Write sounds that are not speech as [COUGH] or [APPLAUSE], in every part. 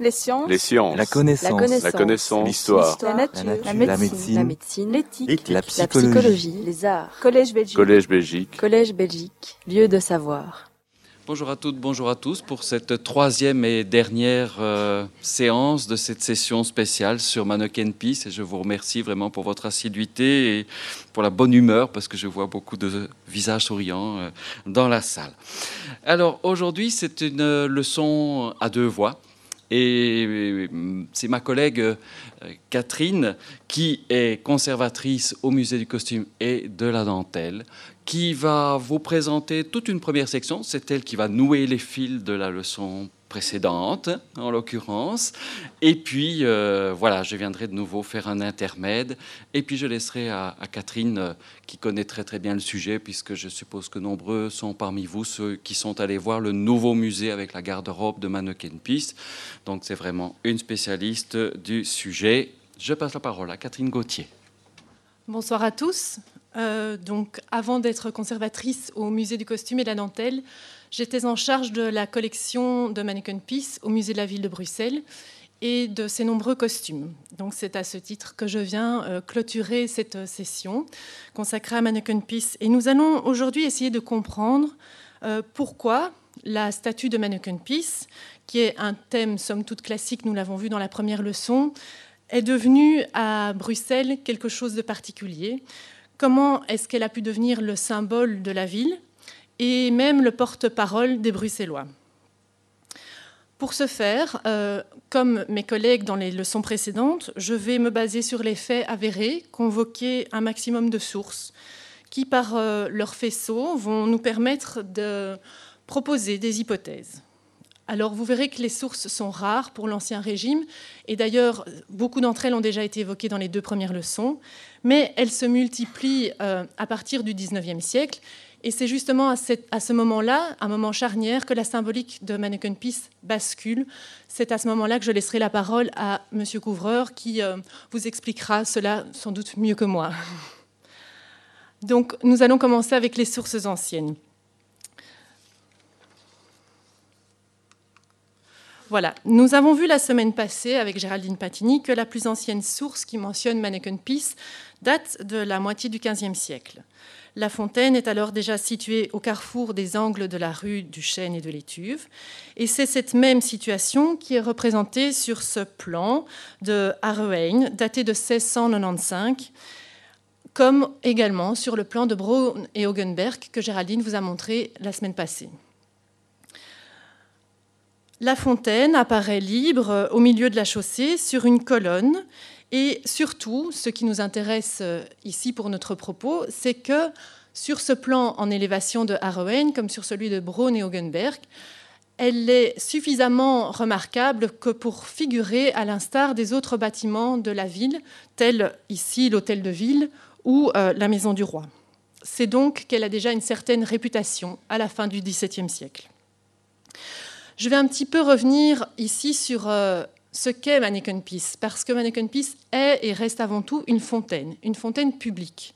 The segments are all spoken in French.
Les sciences. Les sciences. La connaissance. La connaissance. La. L'histoire. La nature. La nature. médecine. La médecine. La médecine. L'éthique. La La psychologie. psychologie. Les arts. Collège Belgique. Collège Belgique. Collège Belgique. Lieu de savoir. Bonjour à toutes, bonjour à tous pour cette troisième et dernière euh, séance de cette session spéciale sur Mannequin Peace. Et je vous remercie vraiment pour votre assiduité et pour la bonne humeur parce que je vois beaucoup de visages souriants euh, dans la salle. Alors aujourd'hui, c'est une euh, leçon à deux voix. Et euh, c'est ma collègue euh, Catherine, qui est conservatrice au musée du costume et de la dentelle, qui va vous présenter toute une première section. C'est elle qui va nouer les fils de la leçon précédente, en l'occurrence. Et puis, euh, voilà, je viendrai de nouveau faire un intermède. Et puis, je laisserai à, Catherine, euh, qui connaît très très bien le sujet, puisque je suppose que nombreux sont parmi vous ceux qui sont allés voir le nouveau musée avec la garde-robe de Mannequin Peace. Donc, c'est vraiment une spécialiste du sujet. Je passe la parole à Catherine Gauthier. Bonsoir à tous. Euh, donc, avant d'être conservatrice au musée du costume et de la dentelle, j'étais en charge de la collection de Mannequin Peace au musée de la ville de Bruxelles et de ses nombreux costumes. Donc, c'est à ce titre que je viens euh, clôturer cette euh, session consacrée à Mannequin Peace. Et nous allons aujourd'hui essayer de comprendre pourquoi la statue de Mannequin Peace, qui est un thème somme toute classique, nous l'avons vu dans la première leçon, est devenue à Bruxelles quelque chose de particulier. Comment est-ce qu'elle a pu devenir le symbole de la ville et même le porte-parole des Bruxellois? Pour ce faire, euh, comme mes collègues dans les leçons précédentes, je vais me baser sur les faits avérés, convoquer un maximum de sources qui, par euh, leur faisceau, vont nous permettre de proposer des hypothèses. Alors vous verrez que les sources sont rares pour l'Ancien Régime, et d'ailleurs beaucoup d'entre elles ont déjà été évoquées dans les deux premières leçons, mais elles se multiplient euh, à partir du XIXe siècle, et c'est justement à, ce moment-là, un moment charnière, que la symbolique de Mannequin Peace bascule. C'est à ce moment-là que je laisserai la parole à M. Couvreur, qui euh, vous expliquera cela sans doute mieux que moi. Donc nous allons commencer avec les sources anciennes. Voilà, nous avons vu la semaine passée avec Géraldine Patini que la plus ancienne source qui mentionne Mannequin Peace date de la moitié du XVe siècle. La fontaine est alors déjà située au carrefour des angles de la rue du Chêne et de l'Étuve. Et c'est cette même situation qui est représentée sur ce plan de Harrewein, daté de 1695, comme également sur le plan de Braun et Hogenberg que Géraldine vous a montré la semaine passée. La fontaine apparaît libre au milieu de la chaussée sur une colonne. Et surtout, ce qui nous intéresse ici pour notre propos, c'est que sur ce plan en élévation de Harrewein, comme sur celui de Braun et Hogenberg, elle est suffisamment remarquable que pour figurer à l'instar des autres bâtiments de la ville, tels ici l'hôtel de ville ou euh, la maison du roi. C'est donc qu'elle a déjà une certaine réputation à la fin du XVIIe siècle. Je vais un petit peu revenir ici sur euh, ce qu'est Mannequin Peace, parce que Mannequin Peace est et reste avant tout une fontaine, une fontaine publique.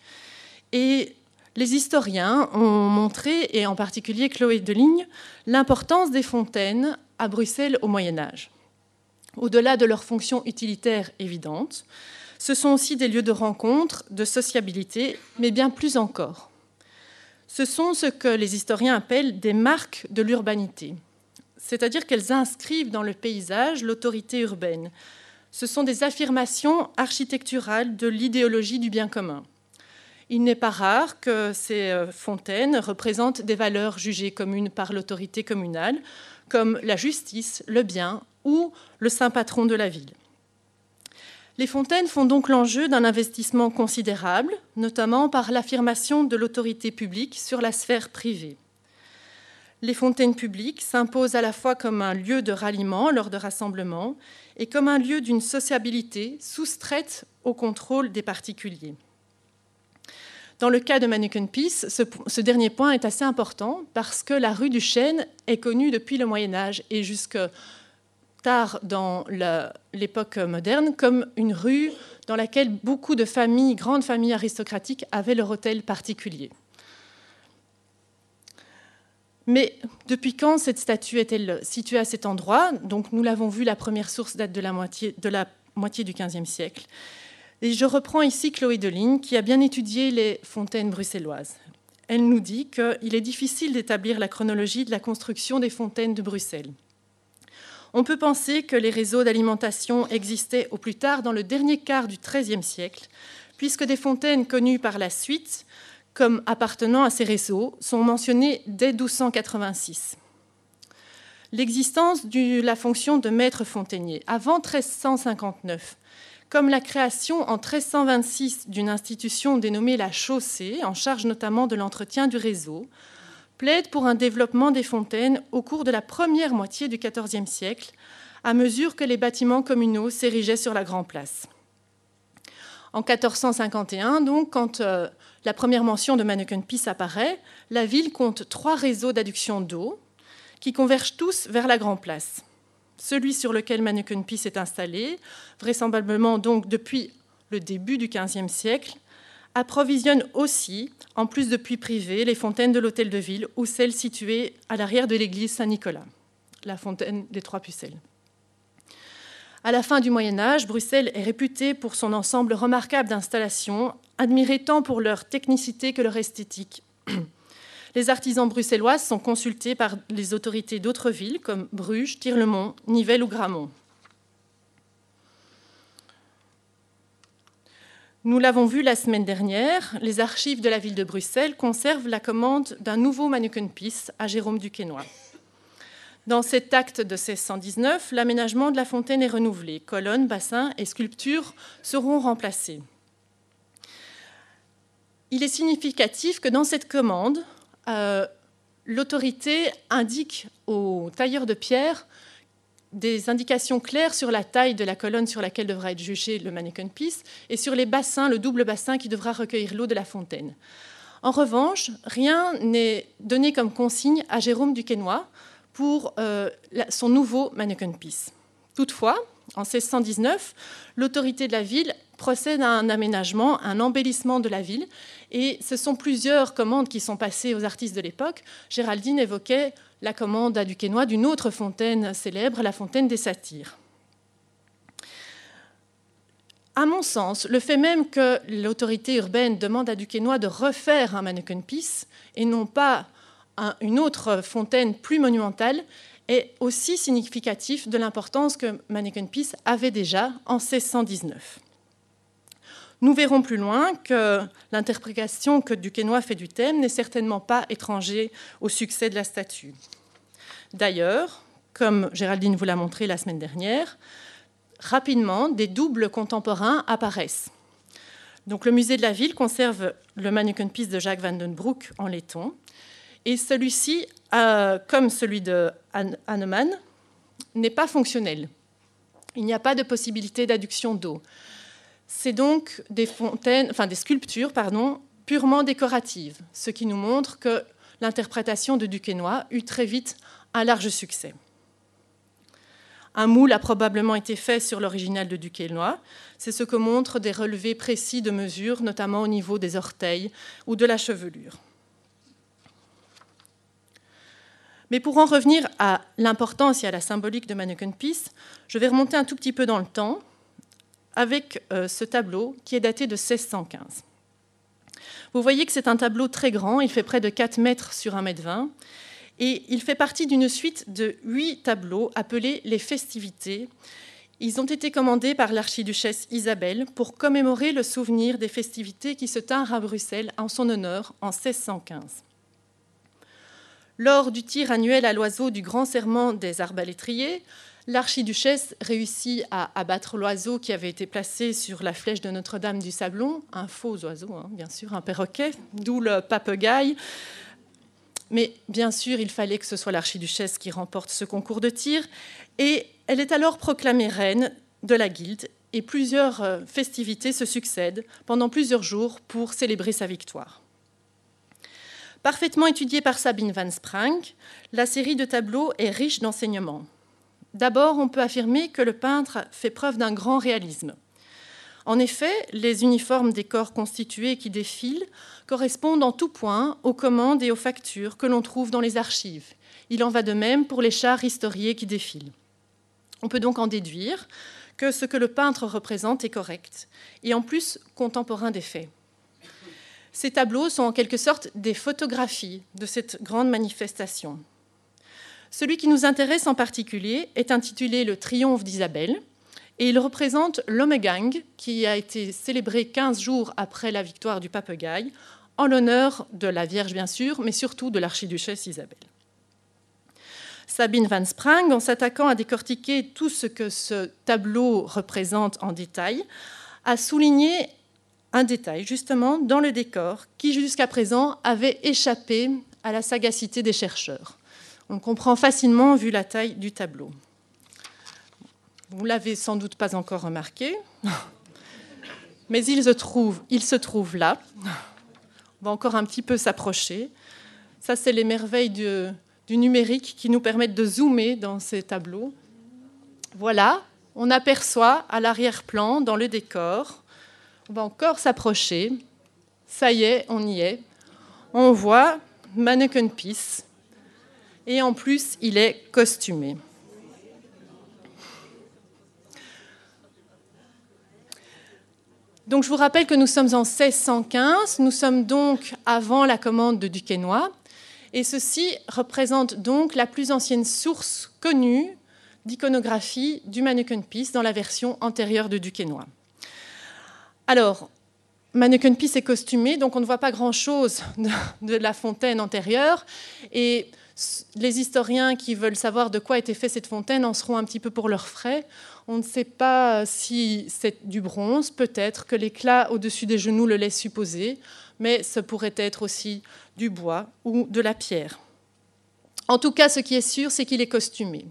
Et les historiens ont montré, et en particulier Chloé Deligne, l'importance des fontaines à Bruxelles au Moyen Âge. Au-delà de leur fonction utilitaire évidente, ce sont aussi des lieux de rencontre, de sociabilité, mais bien plus encore. Ce sont ce que les historiens appellent des marques de l'urbanité c'est-à-dire qu'elles inscrivent dans le paysage l'autorité urbaine. Ce sont des affirmations architecturales de l'idéologie du bien commun. Il n'est pas rare que ces fontaines représentent des valeurs jugées communes par l'autorité communale, comme la justice, le bien ou le saint patron de la ville. Les fontaines font donc l'enjeu d'un investissement considérable, notamment par l'affirmation de l'autorité publique sur la sphère privée les fontaines publiques s'imposent à la fois comme un lieu de ralliement lors de rassemblements et comme un lieu d'une sociabilité soustraite au contrôle des particuliers. Dans le cas de Mannequin Peace, ce, ce, dernier point est assez important parce que la rue du Chêne est connue depuis le Moyen Âge et jusque tard dans l'époque moderne comme une rue dans laquelle beaucoup de familles, grandes familles aristocratiques, avaient leur hôtel particulier. Mais depuis quand cette statue est-elle située à cet endroit? Donc nous l'avons vu, la première source date de la moitié, du XVe siècle. Je reprends ici Chloé Deligne, qui a bien étudié les fontaines bruxelloises. Elle nous dit qu'il est difficile d'établir la chronologie de la construction des fontaines de Bruxelles. On peut penser que les réseaux d'alimentation existaient au plus tard dans le dernier quart du XIIIe siècle, puisque des fontaines connues par la suite comme appartenant à ces réseaux sont mentionnées dès 1286. L'existence de la fonction de maître fontainier avant 1359, comme la création en 1326 d'une institution dénommée la chaussée, en charge notamment de l'entretien du réseau, plaide pour un développement des fontaines au cours de la première moitié du XIVe siècle, à mesure que les bâtiments communaux s'érigeaient sur la Grand Place. En 1451, donc, quand euh, la première mention de Manneken-Pis apparaît, la ville compte trois réseaux d'adduction d'eau qui convergent tous vers la Grand Place. Celui sur lequel Manneken-Pis est installé, vraisemblablement donc depuis le début du XVe siècle, approvisionne aussi, en plus de puits privés, les fontaines de l'hôtel de ville ou celles situées à l'arrière de l'église Saint-Nicolas, la fontaine des Trois Pucelles. À la fin du Moyen Âge, Bruxelles est réputée pour son ensemble remarquable d'installations, admirées tant pour leur technicité que leur esthétique. [CLEARS THROAT] Les artisans bruxellois sont consultés par les autorités d'autres villes comme Bruges, Tirlemont, Nivelles ou Gramont. Nous l'avons vu la semaine dernière, les archives de la ville de Bruxelles conservent la commande d'un nouveau Manneken-Pis à Jérôme Duquesnoy. Dans cet acte de 1619, l'aménagement de la fontaine est renouvelé. Colonnes, bassins et sculptures seront remplacés. Il est significatif que dans cette commande, euh, l'autorité indique au tailleur de pierre des indications claires sur la taille de la colonne sur laquelle devra être jugé le mannequin piece et sur les bassins, le double bassin qui devra recueillir l'eau de la fontaine. En revanche, rien n'est donné comme consigne à Jérôme Duquesnoy pour euh, son nouveau mannequin piece. Toutefois, en 1619, l'autorité de la ville procède à un aménagement, un embellissement de la ville, et ce sont plusieurs commandes qui sont passées aux artistes de l'époque. Géraldine évoquait la commande à Duquesnoy d'une autre fontaine célèbre, la fontaine des satyres. À mon sens, le fait même que l'autorité urbaine demande à Duquesnoy de refaire un mannequin piece et non pas une autre fontaine plus monumentale est aussi significatif de l'importance que Manneken Pis avait déjà en 1619. Nous verrons plus loin que l'interprétation que Duquesnoy fait du thème n'est certainement pas étranger au succès de la statue. D'ailleurs, comme Géraldine vous l'a montré la semaine dernière, rapidement, des doubles contemporains apparaissent. Donc, le musée de la ville conserve le Manneken Pis de Jacques Van den Broek en laiton, et celui-ci, comme celui de Hahnemann, n'est pas fonctionnel. Il n'y a pas de possibilité d'adduction d'eau. C'est donc des, sculptures pardon, purement décoratives, ce qui nous montre que l'interprétation de Duquesnoy eut très vite un large succès. Un moule a probablement été fait sur l'original de Duquesnoy. C'est ce que montrent des relevés précis de mesure, notamment au niveau des orteils ou de la chevelure. Mais pour en revenir à l'importance et à la symbolique de Mannequin Peace, je vais remonter un tout petit peu dans le temps avec euh, ce tableau qui est daté de 1615. Vous voyez que c'est un tableau très grand, il fait près de 4 mètres sur 1 mètre 20, et il fait partie d'une suite de huit tableaux appelés les festivités. Ils ont été commandés par l'archiduchesse Isabelle pour commémorer le souvenir des festivités qui se tinrent à Bruxelles en son honneur en 1615. Lors du tir annuel à l'oiseau du grand serment des arbalétriers, l'archiduchesse réussit à abattre l'oiseau qui avait été placé sur la flèche de Notre-Dame du Sablon, un faux oiseau, hein, bien sûr, un perroquet, d'où le papagaï. Mais bien sûr, il fallait que ce soit l'archiduchesse qui remporte ce concours de tir. Et elle est alors proclamée reine de la guilde et plusieurs euh, festivités se succèdent pendant plusieurs jours pour célébrer sa victoire. Parfaitement étudiée par Sabine Van Sprang, la série de tableaux est riche d'enseignements. D'abord, on peut affirmer que le peintre fait preuve d'un grand réalisme. En effet, les uniformes des corps constitués qui défilent correspondent en tout point aux commandes et aux factures que l'on trouve dans les archives. Il en va de même pour les chars historiés qui défilent. On peut donc en déduire que ce que le peintre représente est correct, et en plus contemporain des faits. Ces tableaux sont en quelque sorte des photographies de cette grande manifestation. Celui qui nous intéresse en particulier est intitulé Le triomphe d'Isabelle, et il représente l'Omegang, qui a été célébré 15 jours après la victoire du Papagaï, en l'honneur de la Vierge bien sûr, mais surtout de l'archiduchesse Isabelle. Sabine Van Sprang, en s'attaquant à décortiquer tout ce que ce tableau représente en détail, a souligné un détail justement dans le décor qui jusqu'à présent avait échappé à la sagacité des chercheurs. On comprend facilement vu la taille du tableau. Vous l'avez sans doute pas encore remarqué, [LAUGHS] mais il se trouve, il se trouve là. On va encore un petit peu s'approcher. Ça, c'est les merveilles du, du numérique qui nous permettent de zoomer dans ces tableaux. Voilà, on aperçoit à l'arrière-plan, dans le décor, on va encore s'approcher. Ça y est, on y est. On voit Mannequin Peace. Et en plus, il est costumé. Donc je vous rappelle que nous sommes en 1615, nous sommes donc avant la commande de Duquesnoy, et ceci représente donc la plus ancienne source connue d'iconographie du Mannequin Peace dans la version antérieure de Duquesnoy. Alors, Mannequin Peace est costumé, donc on ne voit pas grand-chose de, de, la fontaine antérieure, et les historiens qui veulent savoir de quoi était fait cette fontaine en seront un petit peu pour leurs frais. On ne sait pas si c'est du bronze, peut-être que l'éclat au-dessus des genoux le laisse supposer, mais ce pourrait être aussi du bois ou de la pierre. En tout cas, ce qui est sûr, c'est qu'il est costumé.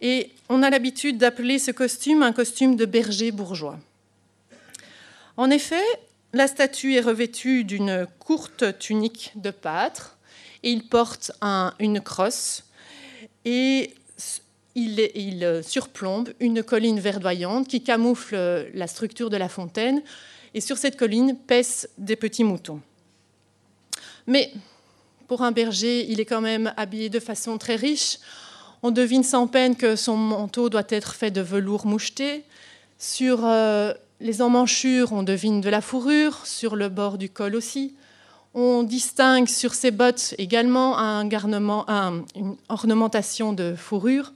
Et on a l'habitude d'appeler ce costume un costume de berger bourgeois. En effet, la statue est revêtue d'une courte tunique de pâtre et il porte un, une crosse et il, il, surplombe une colline verdoyante qui camoufle la structure de la fontaine et sur cette colline paissent des petits moutons. Mais pour un berger, il est quand même habillé de façon très riche. On devine sans peine que son manteau doit être fait de velours moucheté. Sur euh, les emmanchures, on devine de la fourrure, sur le bord du col aussi. On distingue sur ses bottes également une ornementation de fourrure.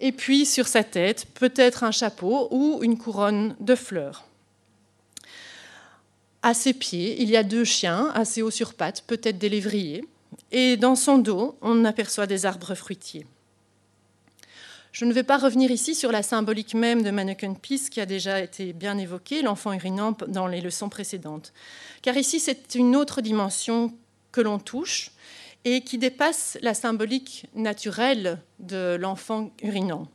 Et puis sur sa tête, peut-être un chapeau ou une couronne de fleurs. À ses pieds, il y a deux chiens assez hauts sur pattes, peut-être des lévriers. Et dans son dos, on aperçoit des arbres fruitiers. Je ne vais pas revenir ici sur la symbolique même de Mannequin Peace qui a déjà été bien évoquée, l'enfant urinant, dans les leçons précédentes. Car ici, c'est une autre dimension que l'on touche et qui dépasse la symbolique naturelle de l'enfant urinant.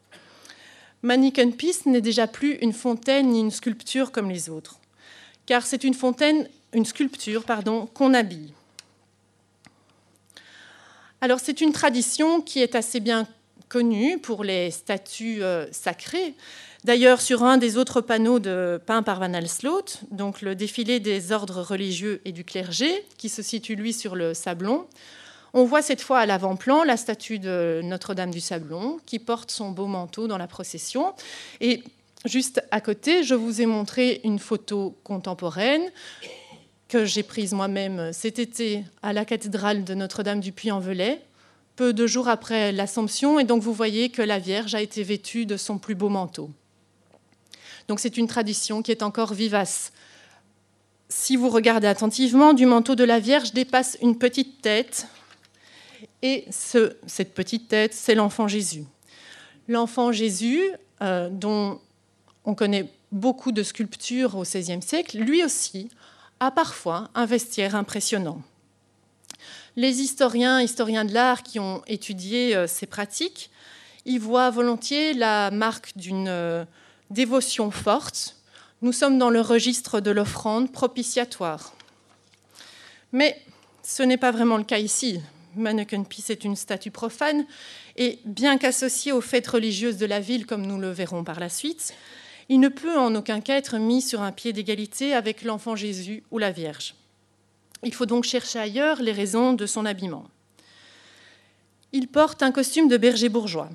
Mannequin Peace n'est déjà plus une fontaine ni une sculpture comme les autres, car c'est une fontaine, une sculpture, pardon, qu'on habille. Alors c'est une tradition qui est assez bien connu pour les statues euh, sacrées. D'ailleurs, sur un des autres panneaux de, peints par Van Alsloot, donc le défilé des ordres religieux et du clergé, qui se situe lui sur le Sablon, on voit cette fois à l'avant-plan la statue de Notre-Dame du Sablon qui porte son beau manteau dans la procession. Et juste à côté, je vous ai montré une photo contemporaine que j'ai prise moi-même cet été à la cathédrale de Notre-Dame du Puy-en-Velay, peu de jours après l'Assomption, et donc vous voyez que la Vierge a été vêtue de son plus beau manteau. Donc c'est une tradition qui est encore vivace. Si vous regardez attentivement, du manteau de la Vierge dépasse une petite tête, et ce, cette petite tête, c'est l'enfant Jésus. L'enfant Jésus, euh, dont on connaît beaucoup de sculptures au XVIe siècle, lui aussi a parfois un vestiaire impressionnant. Les historiens, historiens de l'art qui ont étudié euh, ces pratiques, y voient volontiers la marque d'une euh, dévotion forte. Nous sommes dans le registre de l'offrande propitiatoire. Mais ce n'est pas vraiment le cas ici. Mannequin Peace est une statue profane et bien qu'associée aux fêtes religieuses de la ville, comme nous le verrons par la suite, Il ne peut en aucun cas être mis sur un pied d'égalité avec l'enfant Jésus ou la Vierge. Il faut donc chercher ailleurs les raisons de son habillement. Il porte un costume de berger bourgeois.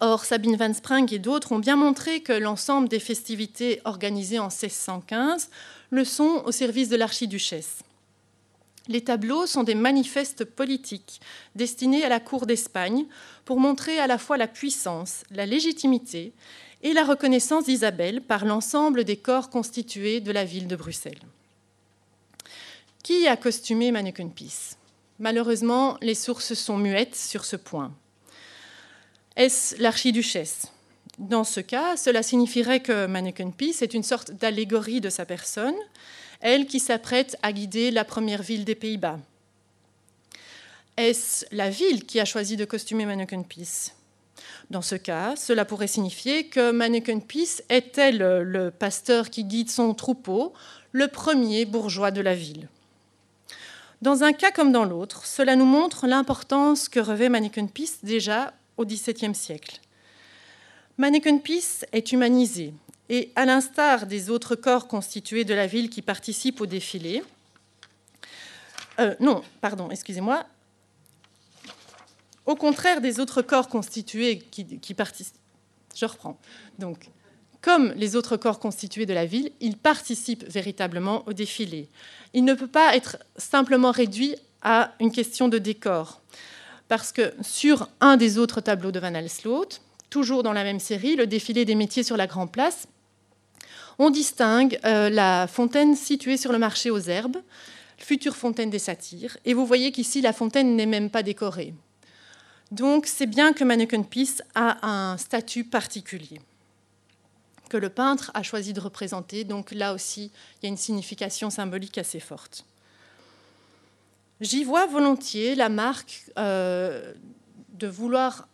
Or, Sabine Van Sprang et d'autres ont bien montré que l'ensemble des festivités organisées en 1615 le sont au service de l'archiduchesse. Les tableaux sont des manifestes politiques destinés à la cour d'Espagne pour montrer à la fois la puissance, la légitimité et la reconnaissance d'Isabelle par l'ensemble des corps constitués de la ville de Bruxelles. Qui a costumé Manneken Pis Malheureusement, les sources sont muettes sur ce point. Est-ce l'archiduchesse? Dans ce cas, cela signifierait que Manneken Pis est une sorte d'allégorie de sa personne, elle qui s'apprête à guider la première ville des Pays-Bas. Est-ce la ville qui a choisi de costumer Manneken Pis dans ce cas, cela pourrait signifier que Manneken Pis était le, le, pasteur qui guide son troupeau, le premier bourgeois de la ville? Dans un cas comme dans l'autre, cela nous montre l'importance que revêt Manneken Pis déjà au XVIIe siècle. Manneken Pis est humanisé et, à l'instar des autres corps constitués de la ville qui participent au défilé, euh, non, pardon, excusez-moi, au contraire des autres corps constitués qui, qui participent, je reprends. Donc, comme les autres corps constitués de la ville, il participe véritablement au défilé. Il ne peut pas être simplement réduit à une question de décor. Parce que sur un des autres tableaux de Van Alsloot, toujours dans la même série, le défilé des métiers sur la Grande Place, on distingue euh, la fontaine située sur le marché aux herbes, future fontaine des satyres, et vous voyez qu'ici la fontaine n'est même pas décorée. Donc c'est bien que Manneken Pis a un statut particulier que le peintre a choisi de représenter. Donc là aussi, il y a une signification symbolique assez forte. J'y vois volontiers la marque euh, de vouloir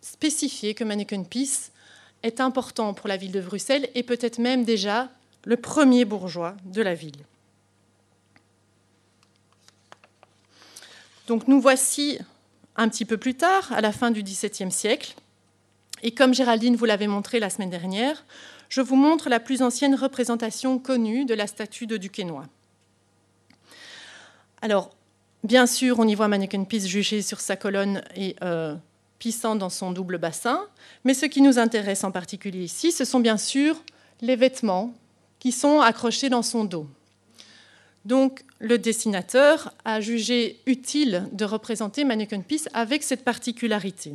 spécifier que Manneken Pis est important pour la ville de Bruxelles et peut-être même déjà le premier bourgeois de la ville. Donc nous voici un petit peu plus tard, à la fin du XVIIe siècle, et comme Géraldine vous l'avait montré la semaine dernière, je vous montre la plus ancienne représentation connue de la statue de Duquesnoy. Alors, bien sûr, on y voit Manneken Pis jugé sur sa colonne et euh, pissant dans son double bassin, mais ce qui nous intéresse en particulier ici, ce sont bien sûr les vêtements qui sont accrochés dans son dos. Donc, le dessinateur a jugé utile de représenter Manneken Pis avec cette particularité.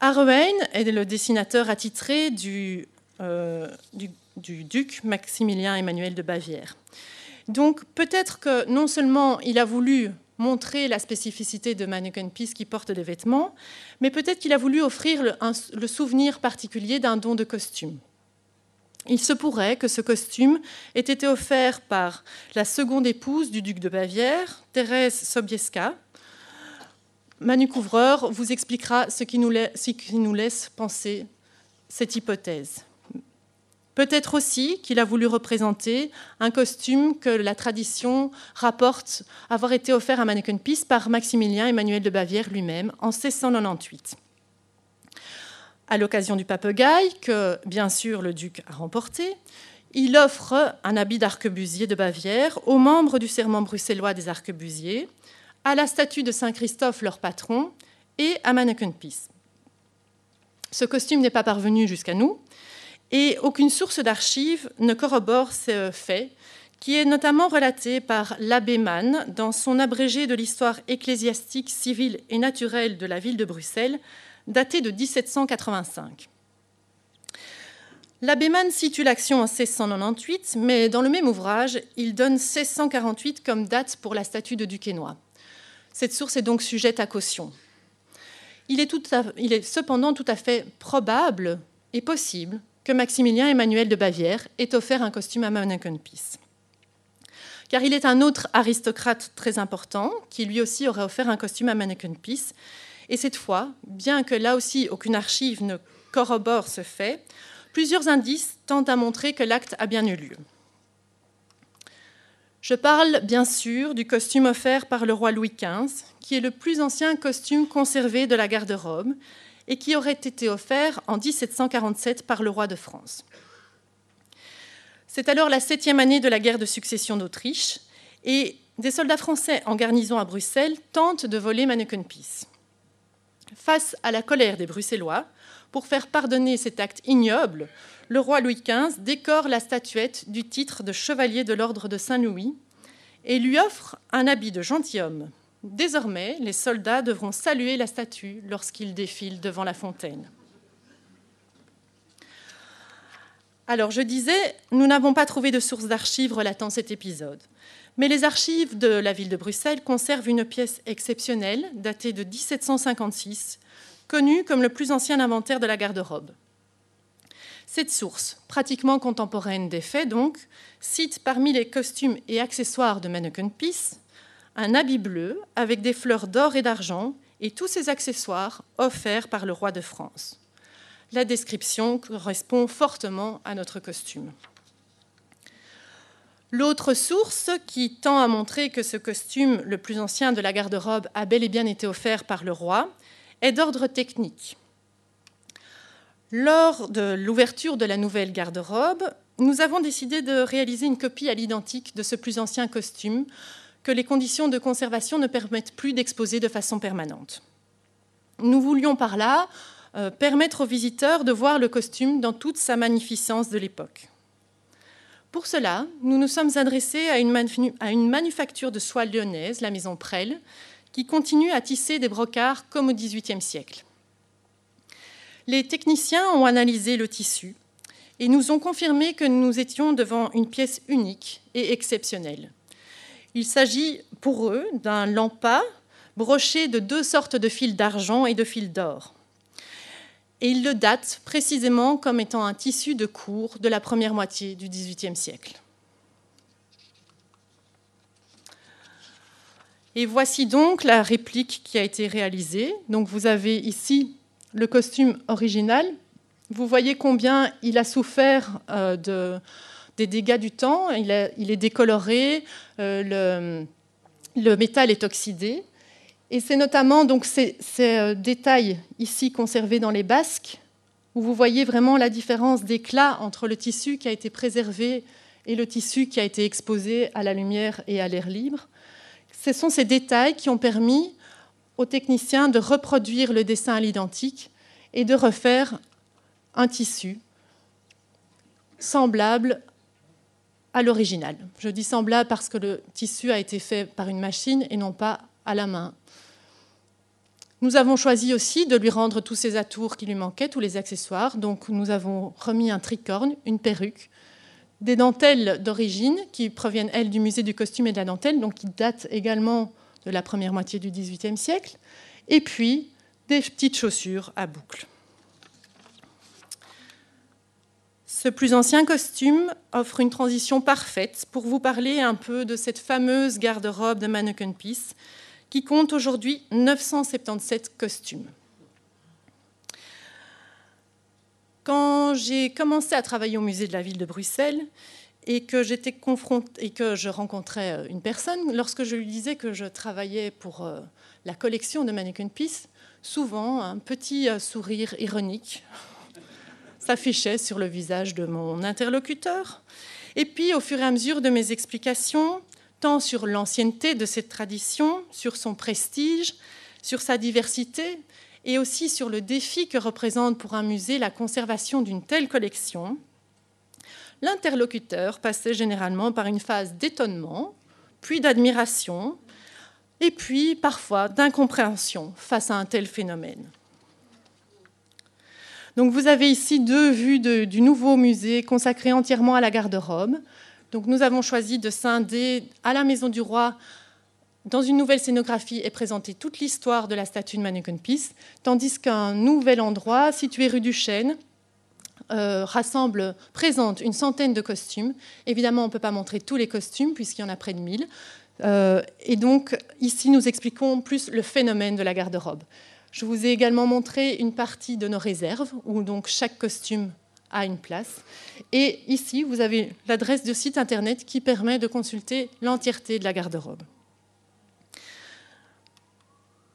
Arowen est le dessinateur attitré du, euh, du, du, duc Maximilien Emmanuel de Bavière. Donc peut-être que non seulement il a voulu montrer la spécificité de Manneken Pis qui porte des vêtements, mais peut-être qu'il a voulu offrir le souvenir particulier d'un don de costume. Il se pourrait que ce costume ait été offert par la seconde épouse du duc de Bavière, Thérèse Sobieska, Manu Couvreur vous expliquera ce qui nous, laisse, penser cette hypothèse. Peut-être aussi qu'il a voulu représenter un costume que la tradition rapporte avoir été offert à Manneken Pis par Maximilien Emmanuel de Bavière lui-même en 1698. À l'occasion du papagaï, que bien sûr le duc a remporté, il offre un habit d'arquebusier de Bavière aux membres du serment bruxellois des arquebusiers, à la statue de Saint Christophe, leur patron, et à Manneken Pis. Ce costume n'est pas parvenu jusqu'à nous, et aucune source d'archives ne corrobore ce fait, qui est notamment relaté par l'abbé Mann dans son abrégé de l'histoire ecclésiastique, civile et naturelle de la ville de Bruxelles, daté de 1785. L'abbé Mann situe l'action en 1698, mais dans le même ouvrage, il donne 1648 comme date pour la statue de Duquesnoy. Cette source est donc sujette à caution. Il est, cependant tout à fait probable et possible que Maximilien Emmanuel de Bavière ait offert un costume à Manneken Pis. Car il est un autre aristocrate très important qui lui aussi aurait offert un costume à Manneken Pis. Et cette fois, bien que là aussi aucune archive ne corrobore ce fait, plusieurs indices tendent à montrer que l'acte a bien eu lieu. Je parle bien sûr du costume offert par le roi Louis XV, qui est le plus ancien costume conservé de la garde-robe et qui aurait été offert en 1747 par le roi de France. C'est alors la septième année de la guerre de succession d'Autriche et des soldats français en garnison à Bruxelles tentent de voler Manneken-Pis. Face à la colère des Bruxellois, pour faire pardonner cet acte ignoble, le roi Louis XV décore la statuette du titre de chevalier de l'ordre de Saint-Louis et lui offre un habit de gentilhomme. Désormais, les soldats devront saluer la statue lorsqu'ils défilent devant la fontaine. Alors, je disais, nous n'avons pas trouvé de source d'archives relatant cet épisode. Mais les archives de la ville de Bruxelles conservent une pièce exceptionnelle, datée de 1756, connue comme le plus ancien inventaire de la garde-robe. Cette source, pratiquement contemporaine des faits donc, cite parmi les costumes et accessoires de Mannequin Peace un habit bleu avec des fleurs d'or et d'argent et tous ces accessoires offerts par le roi de France. La description correspond fortement à notre costume. L'autre source qui tend à montrer que ce costume, le plus ancien de la garde-robe, a bel et bien été offert par le roi, est d'ordre technique. Lors de l'ouverture de la nouvelle garde-robe, nous avons décidé de réaliser une copie à l'identique de ce plus ancien costume que les conditions de conservation ne permettent plus d'exposer de façon permanente. Nous voulions par là euh, permettre aux visiteurs de voir le costume dans toute sa magnificence de l'époque. Pour cela, nous nous sommes adressés à une, manufacture de soie lyonnaise, la maison Prel, qui continue à tisser des brocarts comme au XVIIIe siècle. Les techniciens ont analysé le tissu et nous ont confirmé que nous étions devant une pièce unique et exceptionnelle. Il s'agit pour eux d'un lampas broché de deux sortes de fils d'argent et de fils d'or et il le date précisément comme étant un tissu de cour de la première moitié du XVIIIe siècle. Et voici donc la réplique qui a été réalisée. Donc vous avez ici le costume original. Vous voyez combien il a souffert euh, de, des dégâts du temps. Il, est décoloré, euh, le, métal est oxydé. Et c'est notamment donc ces, euh, détails ici conservés dans les basques, où vous voyez vraiment la différence d'éclat entre le tissu qui a été préservé et le tissu qui a été exposé à la lumière et à l'air libre. Ce sont ces détails qui ont permis aux techniciens de reproduire le dessin à l'identique et de refaire un tissu semblable à l'original. Je dis semblable parce que le tissu a été fait par une machine et non pas à la main. Nous avons choisi aussi de lui rendre tous ses atours qui lui manquaient, tous les accessoires. Donc nous avons remis un tricorne, une perruque, des dentelles d'origine qui proviennent, elles, du musée du costume et de la dentelle, donc qui datent également de la première moitié du XVIIIe siècle, et puis des petites chaussures à boucles. Ce plus ancien costume offre une transition parfaite pour vous parler un peu de cette fameuse garde-robe de Mannequin Peace qui compte aujourd'hui 977 costumes. Quand j'ai commencé à travailler au musée de la ville de Bruxelles et que je rencontrais euh, une personne, lorsque je lui disais que je travaillais pour euh, la collection de Mannequin Peace, souvent un petit euh, sourire ironique [LAUGHS] s'affichait sur le visage de mon interlocuteur. Et puis, au fur et à mesure de mes explications, sur l'ancienneté de cette tradition, sur son prestige, sur sa diversité, et aussi sur le défi que représente pour un musée la conservation d'une telle collection, l'interlocuteur passait généralement par une phase d'étonnement, puis d'admiration, et puis parfois d'incompréhension face à un tel phénomène. Donc vous avez ici deux vues du nouveau musée consacré entièrement à la garde-robe. Donc nous avons choisi de scinder à la Maison du Roi dans une nouvelle scénographie et présenter toute l'histoire de la statue de Mannequin Peace, tandis qu'un nouvel endroit situé rue du Chêne euh, rassemble, présente une centaine de costumes. Évidemment, on ne peut pas montrer tous les costumes puisqu'il y en a près de 1000. Euh, et donc ici, nous expliquons plus le phénomène de la garde-robe. Je vous ai également montré une partie de nos réserves où donc chaque costume à une place. Et ici, vous avez l'adresse du site internet qui permet de consulter l'entièreté de la garde-robe.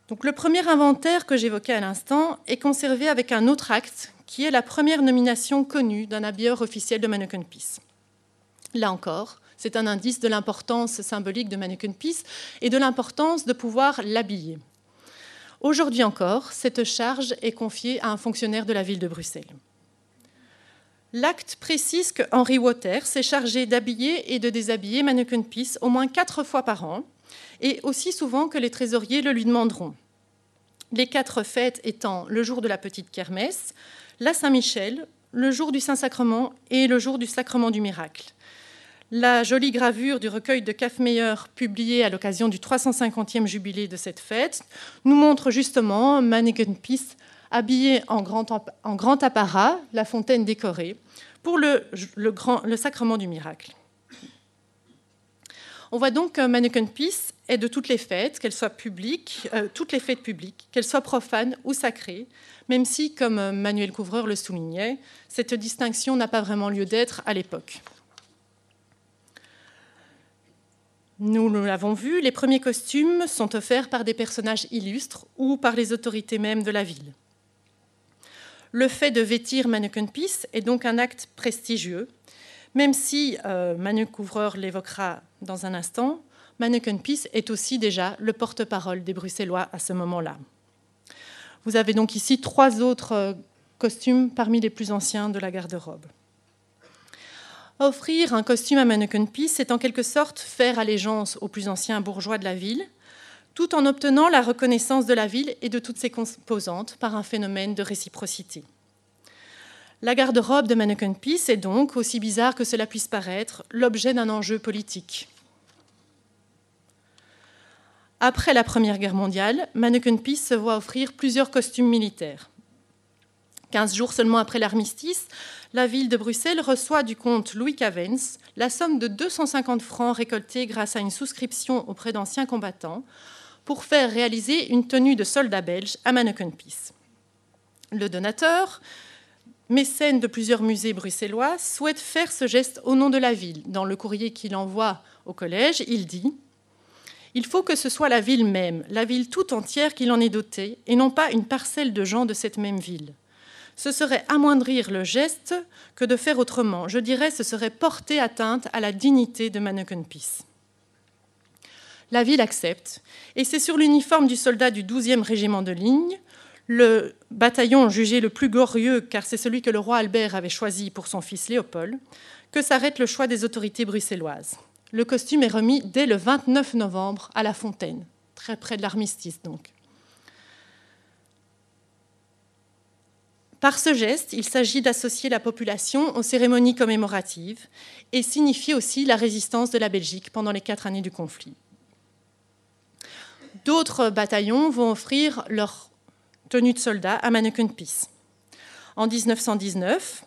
Le premier inventaire que j'évoquais à l'instant est conservé avec un autre acte qui est la première nomination connue d'un habilleur officiel de Mannequin Peace. Là encore, c'est un indice de l'importance symbolique de Mannequin Peace et de l'importance de pouvoir l'habiller. Aujourd'hui encore, cette charge est confiée à un fonctionnaire de la ville de Bruxelles. L'acte précise que Henry Waters s'est chargé d'habiller et de déshabiller Mannequin Peace au moins quatre fois par an, et aussi souvent que les trésoriers le lui demanderont. Les quatre fêtes étant le jour de la petite kermesse, la Saint-Michel, le jour du Saint-Sacrement et le jour du Sacrement du Miracle. La jolie gravure du recueil de Kaffmeyer, publiée à l'occasion du 350e jubilé de cette fête, nous montre justement Mannequin Peace habillé en grand, apparat, la fontaine décorée, pour le sacrement du miracle. On voit donc que Mannequin Peace est de toutes les fêtes, qu'elles soient publiques, euh, toutes les fêtes publiques, qu'elles soient profanes ou sacrées, même si, comme Manuel Couvreur le soulignait, cette distinction n'a pas vraiment lieu d'être à l'époque. Nous l'avons vu, les premiers costumes sont offerts par des personnages illustres ou par les autorités mêmes de la ville. Le fait de vêtir Mannequin Peace est donc un acte prestigieux, même si euh, Manu Couvreur l'évoquera dans un instant, Mannequin Peace est aussi déjà le porte-parole des Bruxellois à ce moment-là. Vous avez donc ici trois autres euh, costumes parmi les plus anciens de la garde-robe. Offrir un costume à Mannequin Peace, c'est en quelque sorte faire allégeance aux plus anciens bourgeois de la ville, tout en obtenant la reconnaissance de la ville et de toutes ses composantes par un phénomène de réciprocité. La garde-robe de Mannequin Peace est donc, aussi bizarre que cela puisse paraître, l'objet d'un enjeu politique. Après la Première Guerre mondiale, Mannequin Peace se voit offrir plusieurs costumes militaires. Quinze jours seulement après l'armistice, la ville de Bruxelles reçoit du comte Louis Cavens la somme de 250 francs récoltés grâce à une souscription auprès d'anciens combattants pour faire réaliser une tenue de soldat belge à Mannequin Peace. Le donateur, mécène de plusieurs musées bruxellois, souhaite faire ce geste au nom de la ville. Dans le courrier qu'il envoie au collège, il dit Il faut que ce soit la ville même, la ville tout entière qui en est dotée, et non pas une parcelle de gens de cette même ville ce serait amoindrir le geste que de faire autrement. Je dirais ce serait porter atteinte à la dignité de Mannequin Peace. La ville accepte, et c'est sur l'uniforme du soldat du 12e régiment de ligne, le bataillon jugé le plus glorieux, car c'est celui que le roi Albert avait choisi pour son fils Léopold, que s'arrête le choix des autorités bruxelloises. Le costume est remis dès le 29 novembre à La Fontaine, très près de l'armistice donc. Par ce geste, il s'agit d'associer la population aux cérémonies commémoratives et signifier aussi la résistance de la Belgique pendant les quatre années du conflit. D'autres bataillons vont offrir leur tenue de soldat à Mannequin Peace. En 1919,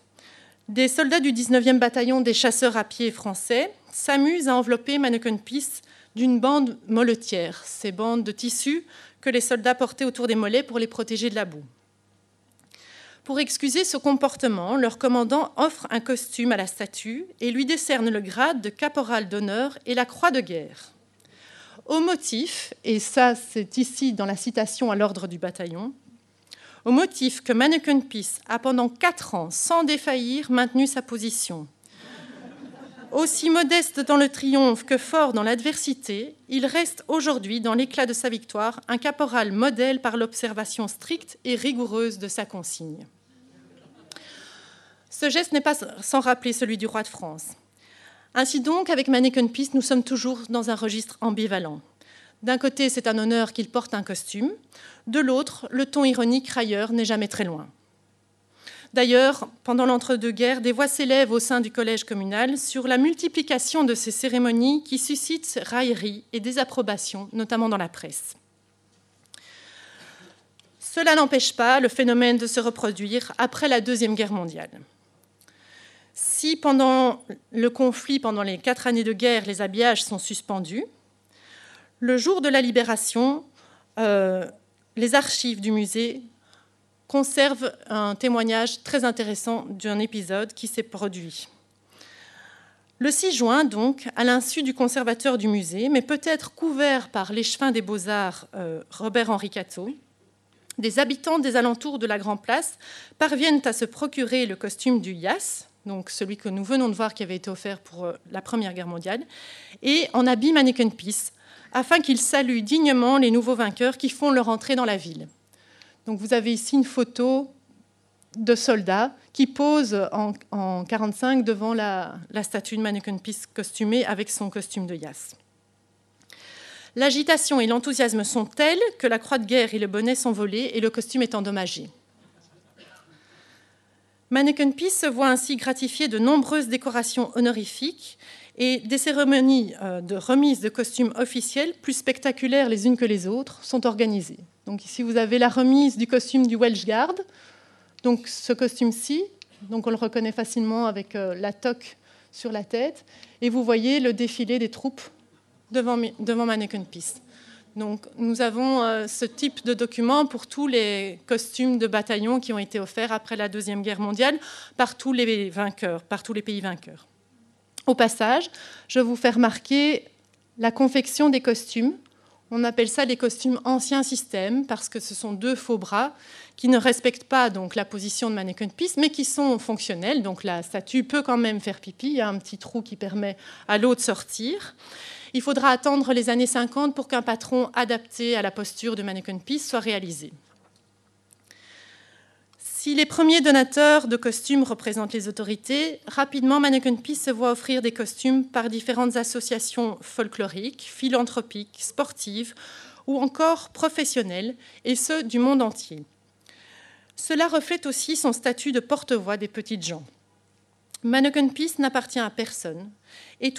des soldats du 19e bataillon des chasseurs à pied français s'amusent à envelopper Mannequin Peace d'une bande molletière, ces bandes de tissu que les soldats portaient autour des mollets pour les protéger de la boue. Pour excuser ce comportement, leur commandant offre un costume à la statue et lui décerne le grade de caporal d'honneur et la croix de guerre. Au motif, et ça c'est ici dans la citation à l'ordre du bataillon, au motif que Mannequin Peace a pendant quatre ans, sans défaillir, maintenu sa position. Aussi modeste dans le triomphe que fort dans l'adversité, il reste aujourd'hui, dans l'éclat de sa victoire, un caporal modèle par l'observation stricte et rigoureuse de sa consigne. Ce geste n'est pas sans rappeler celui du roi de France. Ainsi donc, avec Mannequin Peace, nous sommes toujours dans un registre ambivalent. D'un côté, c'est un honneur qu'il porte un costume. De l'autre, le ton ironique railleur n'est jamais très loin. D'ailleurs, pendant l'entre-deux-guerres, des voix s'élèvent au sein du collège communal sur la multiplication de ces cérémonies qui suscitent raillerie et désapprobation, notamment dans la presse. Cela n'empêche pas le phénomène de se reproduire après la Deuxième Guerre mondiale. Si pendant le conflit, pendant les quatre années de guerre, les habillages sont suspendus, le jour de la libération, euh, les archives du musée conserve un témoignage très intéressant d'un épisode qui s'est produit. Le 6 juin, donc, à l'insu du conservateur du musée, mais peut-être couvert par l'échevin des beaux-arts euh, Robert-Henri Catteau, des habitants des alentours de la Grand Place parviennent à se procurer le costume du Yas, donc celui que nous venons de voir qui avait été offert pour euh, la Première Guerre mondiale, et en habit mannequin piece, afin qu'ils saluent dignement les nouveaux vainqueurs qui font leur entrée dans la ville. Donc vous avez ici une photo de soldats qui posent en 1945 devant la, statue de mannequin piece costumée avec son costume de Yas. L'agitation et l'enthousiasme sont tels que la croix de guerre et le bonnet sont volés et le costume est endommagé. Mannequin Peace se voit ainsi gratifié de nombreuses décorations honorifiques et des cérémonies euh, de remise de costumes officiels, plus spectaculaires les unes que les autres, sont organisées. Donc ici, vous avez la remise du costume du Welsh Guard. Donc ce costume-ci, donc on le reconnaît facilement avec euh, la toque sur la tête. Et vous voyez le défilé des troupes devant, devant Mannequin Peace. Donc, nous avons euh, ce type de document pour tous les costumes de bataillon qui ont été offerts après la Deuxième Guerre mondiale par tous les vainqueurs, par tous les pays vainqueurs. Au passage, je vous fais remarquer la confection des costumes. On appelle ça les costumes ancien système parce que ce sont deux faux bras qui ne respectent pas donc la position de mannequin piece, mais qui sont fonctionnels. Donc la statue peut quand même faire pipi. Il y a un petit trou qui permet à l'eau de sortir. Il faudra attendre les années 50 pour qu'un patron adapté à la posture de mannequin piece soit réalisé. Si les premiers donateurs de costumes représentent les autorités, rapidement Mannequin Peace se voit offrir des costumes par différentes associations folkloriques, philanthropiques, sportives ou encore professionnelles, et ce du monde entier. Cela reflète aussi son statut de porte-voix des petites gens. Mannequin Peace n'appartient à personne, et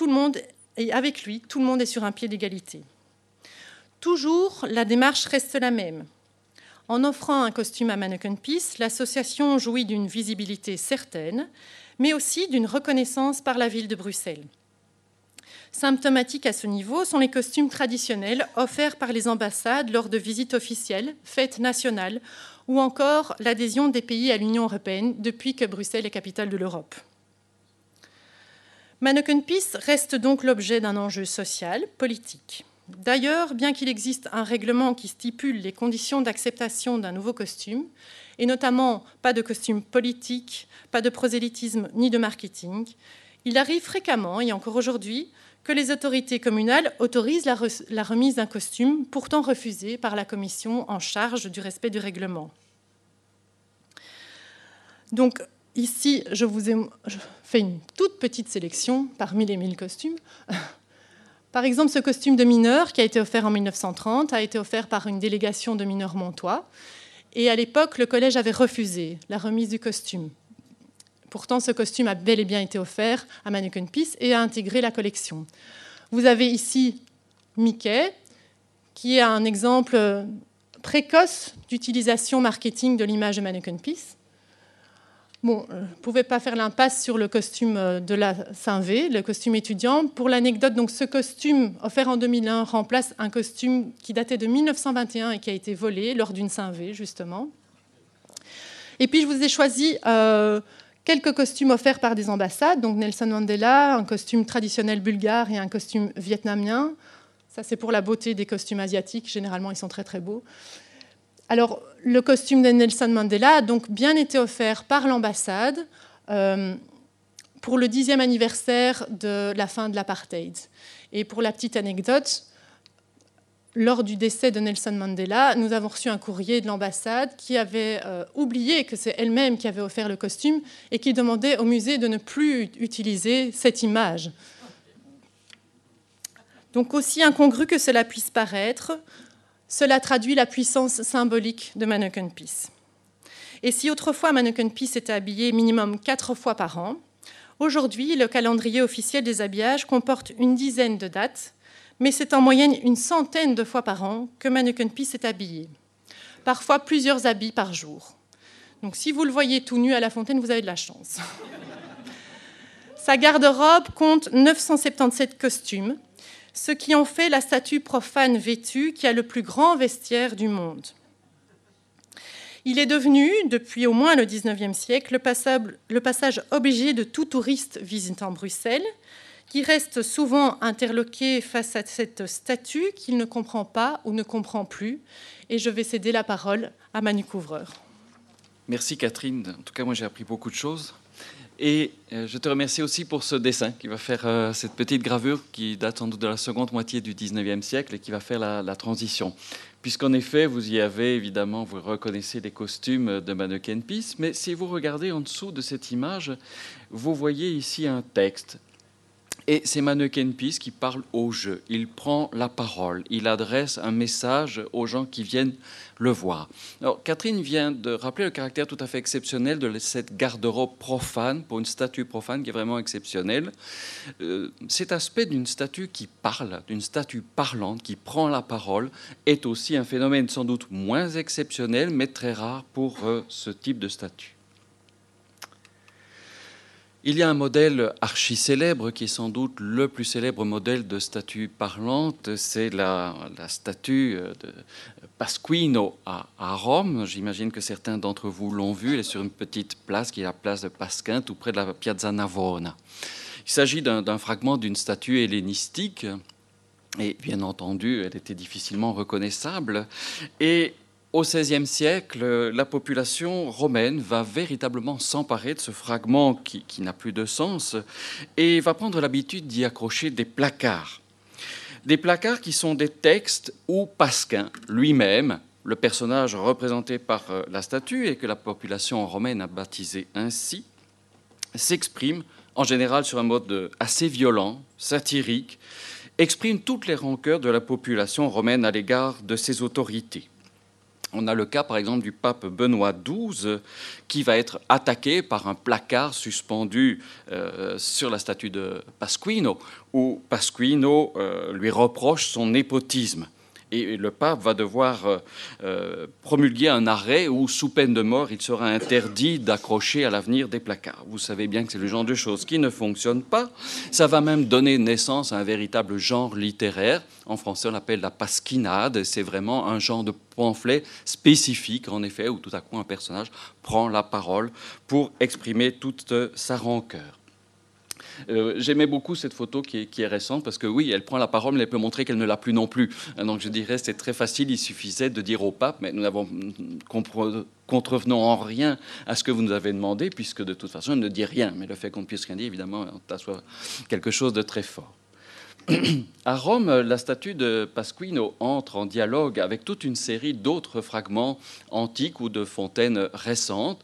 avec lui, tout le monde est sur un pied d'égalité. Toujours, la démarche reste la même. En offrant un costume à Mannequin Peace, l'association jouit d'une visibilité certaine, mais aussi d'une reconnaissance par la ville de Bruxelles. Symptomatiques à ce niveau sont les costumes traditionnels offerts par les ambassades lors de visites officielles, fêtes nationales ou encore l'adhésion des pays à l'Union européenne depuis que Bruxelles est capitale de l'Europe. Mannequin Peace reste donc l'objet d'un enjeu social, politique. D'ailleurs, bien qu'il existe un règlement qui stipule les conditions d'acceptation d'un nouveau costume, et notamment pas de costume politique, pas de prosélytisme ni de marketing, il arrive fréquemment, et encore aujourd'hui, que les autorités communales autorisent la, remise d'un costume pourtant refusé par la commission en charge du respect du règlement. Donc, Ici, je vous ai fait une toute petite sélection parmi les mille costumes. Par exemple, ce costume de mineur qui a été offert en 1930 a été offert par une délégation de mineurs montois. Et à l'époque, le collège avait refusé la remise du costume. Pourtant, ce costume a bel et bien été offert à Mannequin Peace et a intégré la collection. Vous avez ici Mickey, qui est un exemple précoce d'utilisation marketing de l'image de Mannequin Peace. Bon, je euh, ne pouvais pas faire l'impasse sur le costume euh, de la Saint-V, le costume étudiant. Pour l'anecdote, donc ce costume offert en 2001 remplace un costume qui datait de 1921 et qui a été volé lors d'une Saint-V, justement. Et puis, je vous ai choisi euh, quelques costumes offerts par des ambassades. Donc, Nelson Mandela, un costume traditionnel bulgare et un costume vietnamien. Ça, c'est pour la beauté des costumes asiatiques. Généralement, ils sont très, très beaux. Alors, le costume de Nelson Mandela a donc bien été offert par l'ambassade euh, pour le dixième anniversaire de la fin de l'apartheid. Et pour la petite anecdote, lors du décès de Nelson Mandela, nous avons reçu un courrier de l'ambassade qui avait euh, oublié que c'est elle-même qui avait offert le costume et qui demandait au musée de ne plus utiliser cette image. Donc aussi incongru que cela puisse paraître, cela traduit la puissance symbolique de Mannequin Peace. Et si autrefois Mannequin Peace était habillé minimum quatre fois par an, aujourd'hui le calendrier officiel des habillages comporte une dizaine de dates, mais c'est en moyenne une centaine de fois par an que Mannequin Peace est habillé, parfois plusieurs habits par jour. Donc si vous le voyez tout nu à la fontaine, vous avez de la chance. [LAUGHS] Sa garde-robe compte 977 costumes, ce qui en fait la statue profane vêtue qui a le plus grand vestiaire du monde. Il est devenu, depuis au moins le XIXe siècle, le passage, obligé de tout touriste visitant Bruxelles, qui reste souvent interloqué face à cette statue qu'il ne comprend pas ou ne comprend plus. Et je vais céder la parole à Manu Couvreur. Merci Catherine. En tout cas, moi j'ai appris beaucoup de choses. Et euh, je te remercie aussi pour ce dessin qui va faire euh, cette petite gravure qui date sans doute de la seconde moitié du 19e siècle et qui va faire la, transition. Puisqu'en effet, vous y avez évidemment, vous reconnaissez les costumes de Mannequin Peace, mais si vous regardez en dessous de cette image, vous voyez ici un texte et c'est Mannequin Peace qui parle au jeu. Il prend la parole. Il adresse un message aux gens qui viennent le voir. Alors, Catherine vient de rappeler le caractère tout à fait exceptionnel de cette garde-robe profane, pour une statue profane qui est vraiment exceptionnelle. Euh, cet aspect d'une statue qui parle, d'une statue parlante, qui prend la parole, est aussi un phénomène sans doute moins exceptionnel, mais très rare pour euh, ce type de statue. Il y a un modèle archi célèbre qui est sans doute le plus célèbre modèle de statue parlante, c'est la, statue de Pasquino à, Rome. J'imagine que certains d'entre vous l'ont vue. Elle est sur une petite place qui est la place de Pasquin, tout près de la Piazza Navona. Il s'agit d'un fragment d'une statue hellénistique. Et bien entendu, elle était difficilement reconnaissable. Et au XVIe siècle, la population romaine va véritablement s'emparer de ce fragment qui, n'a plus de sens et va prendre l'habitude d'y accrocher des placards. Des placards qui sont des textes où Pasquin lui-même, le personnage représenté par euh, la statue et que la population romaine a baptisé ainsi, s'exprime en général sur un mode assez violent, satirique, exprime toutes les rancœurs de la population romaine à l'égard de ses autorités. On a le cas, par exemple, du pape Benoît XII qui va être attaqué par un placard suspendu euh, sur la statue de Pasquino, où Pasquino euh, lui reproche son népotisme et le pape va devoir euh, euh, promulguer un arrêt où, sous peine de mort, il sera interdit d'accrocher à l'avenir des placards. Vous savez bien que c'est le genre de choses qui ne fonctionne pas. Ça va même donner naissance à un véritable genre littéraire. En français, on l'appelle la pasquinade. C'est vraiment un genre de pamphlet spécifique, en effet, où tout à coup un personnage prend la parole pour exprimer toute sa rancœur. Euh, j'aimais beaucoup cette photo qui est, récente parce que oui, elle prend la parole, mais elle peut montrer qu'elle ne l'a plus non plus. Euh, donc je dirais c'est très facile, il suffisait de dire au pape, mais nous n'avons contrevenons en rien à ce que vous nous avez demandé, puisque de toute façon, elle ne dit rien. Mais le fait qu'on ne puisse rien dire, évidemment, quelque chose de très fort. [CLEARS THROAT] À Rome, la statue de Pasquino entre en dialogue avec toute une série d'autres fragments antiques ou de fontaines récentes.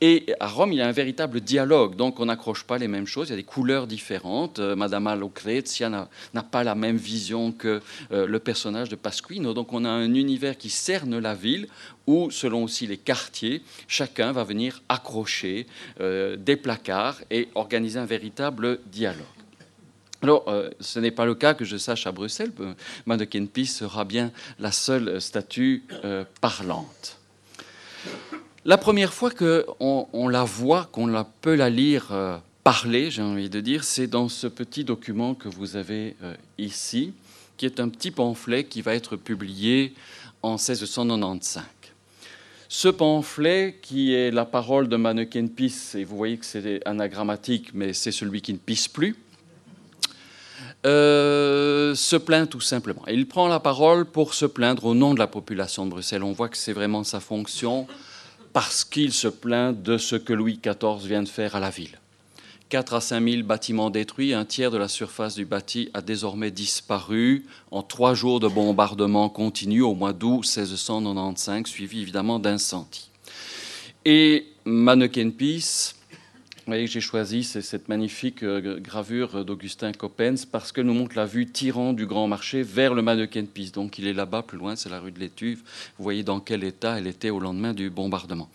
Et à Rome, il y a un véritable dialogue, donc on n'accroche pas les mêmes choses, il y a des couleurs différentes. Euh, Madame Lucrezia n'a pas la même vision que euh, le personnage de Pasquino, donc on a un univers qui cerne la ville où, selon aussi les quartiers, chacun va venir accrocher euh, des placards et organiser un véritable dialogue. Alors, euh, ce n'est pas le cas que je sache à Bruxelles. Euh, Mannequin Peace sera bien la seule statue euh, parlante. La première fois qu'on on la voit, qu'on peut la lire parler, j'ai envie de dire, c'est dans ce petit document que vous avez ici, qui est un petit pamphlet qui va être publié en 1695. Ce pamphlet, qui est la parole de Mannequin Peace, et vous voyez que c'est anagrammatique, mais c'est celui qui ne pisse plus, euh, se plaint tout simplement. il prend la parole pour se plaindre au nom de la population de Bruxelles. On voit que c'est vraiment sa fonction parce qu'il se plaint de ce que Louis XIV vient de faire à la ville. 4 à 5 000 bâtiments détruits, un tiers de la surface du bâti a désormais disparu en trois jours de bombardements continus au mois d'août 1695, suivi évidemment d'incendies. Et Mannequin Peace voyez j'ai choisi cette magnifique euh, gravure d'Augustin Coppens parce que nous montre la vue tirant du Grand Marché vers le mannequin Pise. Donc il est là-bas, plus loin, c'est la rue de l'Étuve. Vous voyez dans quel état elle était au lendemain du bombardement.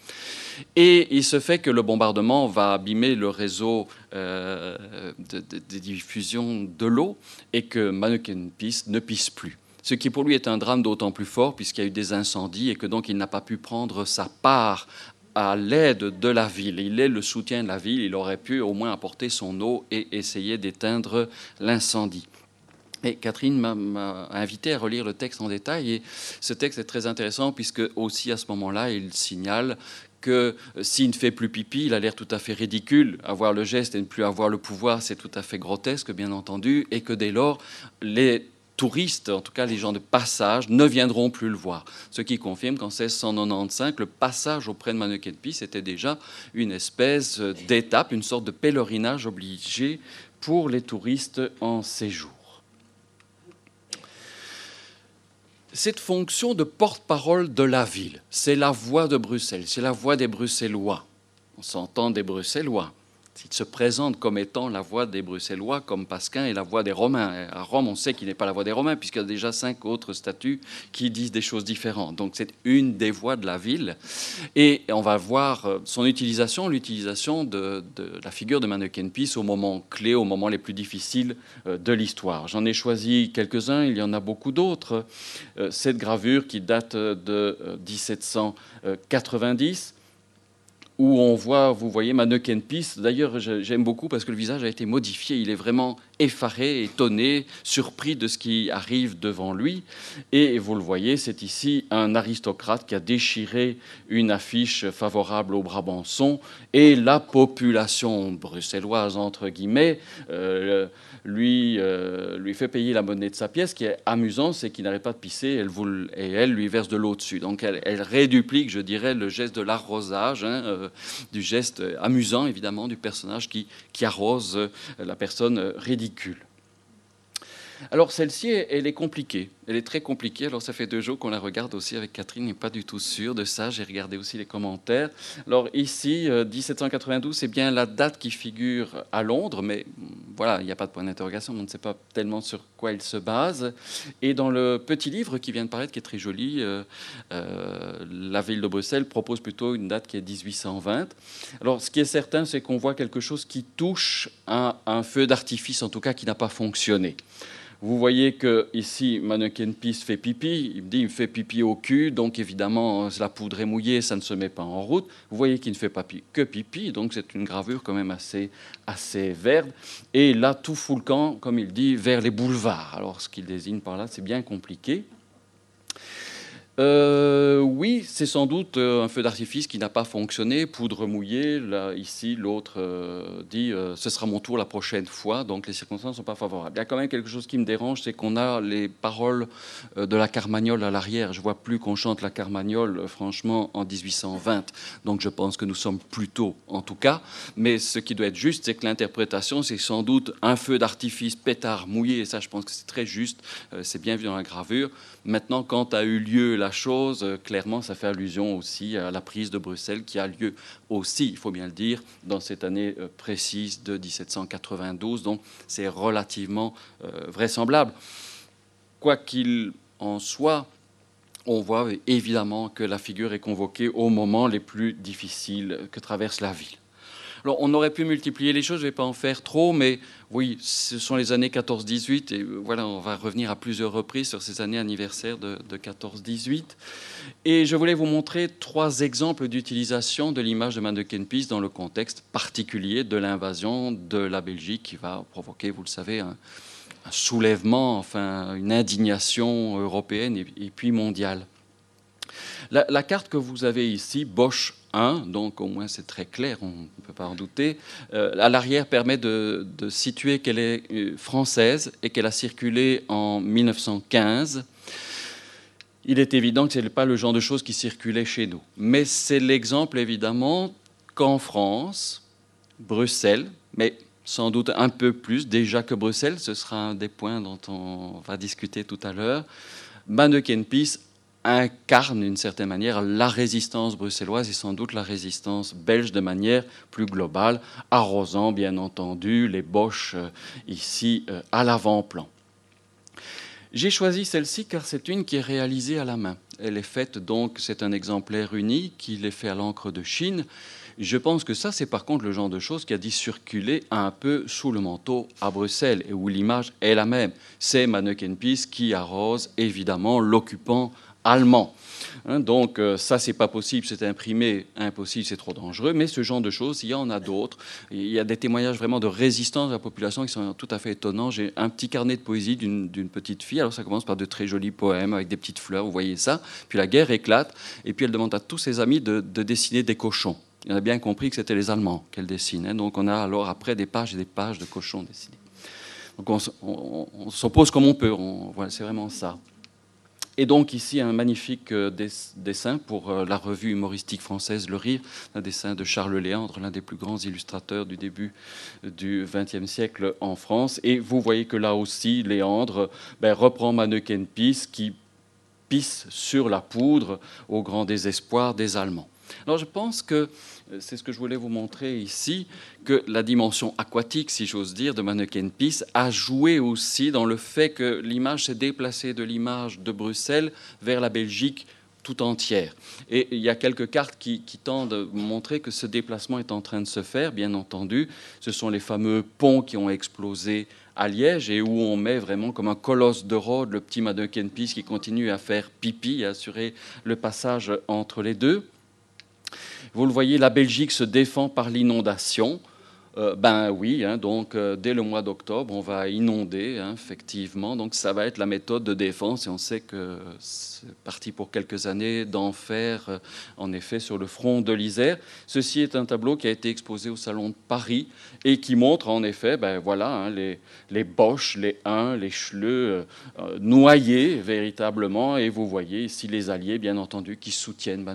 Et il se fait que le bombardement va abîmer le réseau euh, de, diffusion de l'eau et que mannequin Pise ne pisse plus ce qui pour lui est un drame d'autant plus fort puisqu'il y a eu des incendies et que donc il n'a pas pu prendre sa part à l'aide de la ville. Il est le soutien de la ville. Il aurait pu au moins apporter son eau et essayer d'éteindre l'incendie. Et Catherine m'a invité à relire le texte en détail et ce texte est très intéressant puisque aussi à ce moment-là, il signale que euh, s'il ne fait plus pipi, il a l'air tout à fait ridicule. Avoir le geste et ne plus avoir le pouvoir, c'est tout à fait grotesque, bien entendu, et que dès lors, les touristes, en tout cas les gens de passage, ne viendront plus le voir. Ce qui confirme qu'en 1695, le passage auprès de Mannequin-Pis était déjà une espèce d'étape, une sorte de pèlerinage obligé pour les touristes en séjour. Cette fonction de porte-parole de la ville, c'est la voix de Bruxelles, c'est la voix des Bruxellois. On s'entend des Bruxellois. Il se présente comme étant la voix des Bruxellois, comme Pasquin est la voix des Romains. À Rome, on sait qu'il n'est pas la voix des Romains, puisqu'il y a déjà cinq autres statuts qui disent des choses différentes. Donc c'est une des voix de la ville. Et on va voir euh, son utilisation, l'utilisation de, la figure de Manneken Pis au moment clé, au moment les plus difficiles euh, de l'histoire. J'en ai choisi quelques-uns, il y en a beaucoup d'autres. Euh, cette gravure qui date de 1790 où on voit, vous voyez, Mannequin Peace. D'ailleurs, j'aime beaucoup parce que le visage a été modifié. Il est vraiment effaré, étonné, surpris de ce qui arrive devant lui. Et vous le voyez, c'est ici un aristocrate qui a déchiré une affiche favorable au Brabançon. Et la population bruxelloise, entre guillemets, euh, lui, euh, lui fait payer la monnaie de sa pièce. Ce qui est amusant, c'est qu'il n'arrête pas de pisser elle et elle lui verse de l'eau dessus. Donc elle, réduplique, je dirais, le geste de l'arrosage, hein, euh, du geste amusant, évidemment, du personnage qui arrose la personne ridicule. Alors celle-ci, elle est compliquée. Elle est très compliquée. Alors ça fait deux jours qu'on la regarde aussi avec Catherine, n'est pas du tout sûre de ça. J'ai regardé aussi les commentaires. Alors ici, 1792, euh, c'est bien la date qui figure à Londres, mais mm, voilà, il n'y a pas de point d'interrogation. On ne sait pas tellement sur quoi il se base. Et dans le petit livre qui vient de paraître, qui est très joli, euh, euh, la ville de Bruxelles propose plutôt une date qui est 1820. Alors ce qui est certain, c'est qu'on voit quelque chose qui touche à un feu d'artifice, en tout cas qui n'a pas fonctionné. Vous voyez que ici, Mannequin Peace fait pipi. Il me dit, il me fait pipi au cul, donc évidemment, la poudre est mouillée, ça ne se met pas en route. Vous voyez qu'il ne fait pas que pipi, donc c'est une gravure quand même assez, assez verte. Et là, tout fout le camp, comme il dit, vers les boulevards. Alors, ce qu'il désigne par là, c'est bien compliqué. Euh, oui, c'est sans doute euh, un feu d'artifice qui n'a pas fonctionné, poudre mouillée. Là, ici, l'autre euh, dit ce sera mon tour la prochaine fois, donc les circonstances ne sont pas favorables. Il y a quand même quelque chose qui me dérange, c'est qu'on a les paroles de la Carmagnole à l'arrière. Je vois plus qu'on chante la Carmagnole, franchement, en 1820. Donc je pense que nous sommes plutôt, en tout cas. Mais ce qui doit être juste, c'est que l'interprétation, c'est sans doute un feu d'artifice pétard mouillé. Et ça, je pense que c'est très juste. c'est bien vu dans la gravure. Maintenant, quand a eu lieu la chose, euh, clairement, ça fait allusion aussi à la prise de Bruxelles qui a lieu aussi, il faut bien le dire, dans cette année euh, précise de 1792. Donc, c'est relativement euh, vraisemblable. Quoi qu'il en soit, on voit évidemment que la figure est convoquée au moment les plus difficiles que traverse la ville. Alors, on aurait pu multiplier les choses, je ne vais pas en faire trop, mais oui, ce sont les années 14-18, et voilà, on va revenir à plusieurs reprises sur ces années anniversaires de, 14-18. Et je voulais vous montrer trois exemples d'utilisation de l'image de Mannequin Peace dans le contexte particulier de l'invasion de la Belgique qui va provoquer, vous le savez, un, soulèvement, enfin une indignation européenne et, puis mondiale. La, carte que vous avez ici, Bosch donc au moins c'est très clair, on ne peut pas en douter. Euh, à l'arrière permet de, situer qu'elle est euh, française et qu'elle a circulé en 1915. Il est évident que ce n'est pas le genre de choses qui circulait chez nous. Mais c'est l'exemple évidemment qu'en France, Bruxelles, mais sans doute un peu plus déjà que Bruxelles, ce sera un des points dont on va discuter tout à l'heure, Mannequin Peace incarne d'une certaine manière la résistance bruxelloise et sans doute la résistance belge de manière plus globale, arrosant bien entendu les Boches euh, ici euh, à l'avant-plan. J'ai choisi celle-ci car c'est une qui est réalisée à la main. Elle est faite donc, c'est un exemplaire unique, il est fait à l'encre de Chine. Je pense que ça, c'est par contre le genre de choses qui a dû circuler un peu sous le manteau à Bruxelles et où l'image est la même. C'est Manneken Peace qui arrose évidemment l'occupant allemand. Hein, donc euh, ça, c'est pas possible, c'est imprimé, impossible, c'est trop dangereux. Mais ce genre de choses, il y en a d'autres. Il y a des témoignages vraiment de résistance de la population qui sont tout à fait étonnants. J'ai un petit carnet de poésie d'une petite fille. Alors ça commence par de très jolis poèmes avec des petites fleurs, vous voyez ça. Puis la guerre éclate, et puis elle demande à tous ses amis de, dessiner des cochons. Il a bien compris que c'était les Allemands qu'elle dessinait. Donc on a alors après des pages et des pages de cochons dessinés. Donc on, s'oppose comme on peut. c'est vraiment ça. Et donc ici un magnifique euh, dessin pour euh, la revue humoristique française Le Rire, un dessin de Charles Léandre, l'un des plus grands illustrateurs du début du XXe siècle en France. Et vous voyez que là aussi, Léandre ben, reprend Mannequin Peace qui pisse sur la poudre au grand désespoir des Allemands. Alors je pense que euh, c'est ce que je voulais vous montrer ici, que la dimension aquatique, si j'ose dire, de Mannequin Peace a joué aussi dans le fait que l'image s'est déplacée de l'image de Bruxelles vers la Belgique tout entière. Et il y a quelques cartes qui, qui, tendent à montrer que ce déplacement est en train de se faire, bien entendu. Ce sont les fameux ponts qui ont explosé à Liège et où on met vraiment comme un colosse de Rhodes le petit Peace qui continue à faire pipi, à assurer le passage entre les deux. Vous le voyez, la Belgique se défend par l'inondation. Euh, ben oui, hein, donc euh, dès le mois d'octobre, on va inonder, hein, effectivement. Donc ça va être la méthode de défense et on sait que c'est parti pour quelques années d'enfer, euh, en effet, sur le front de l'Isère. Ceci est un tableau qui a été exposé au Salon de Paris et qui montre en effet, ben voilà, hein, les, Boches, les Huns, les Schleux noyés véritablement. Et vous voyez ici les Alliés, bien entendu, qui soutiennent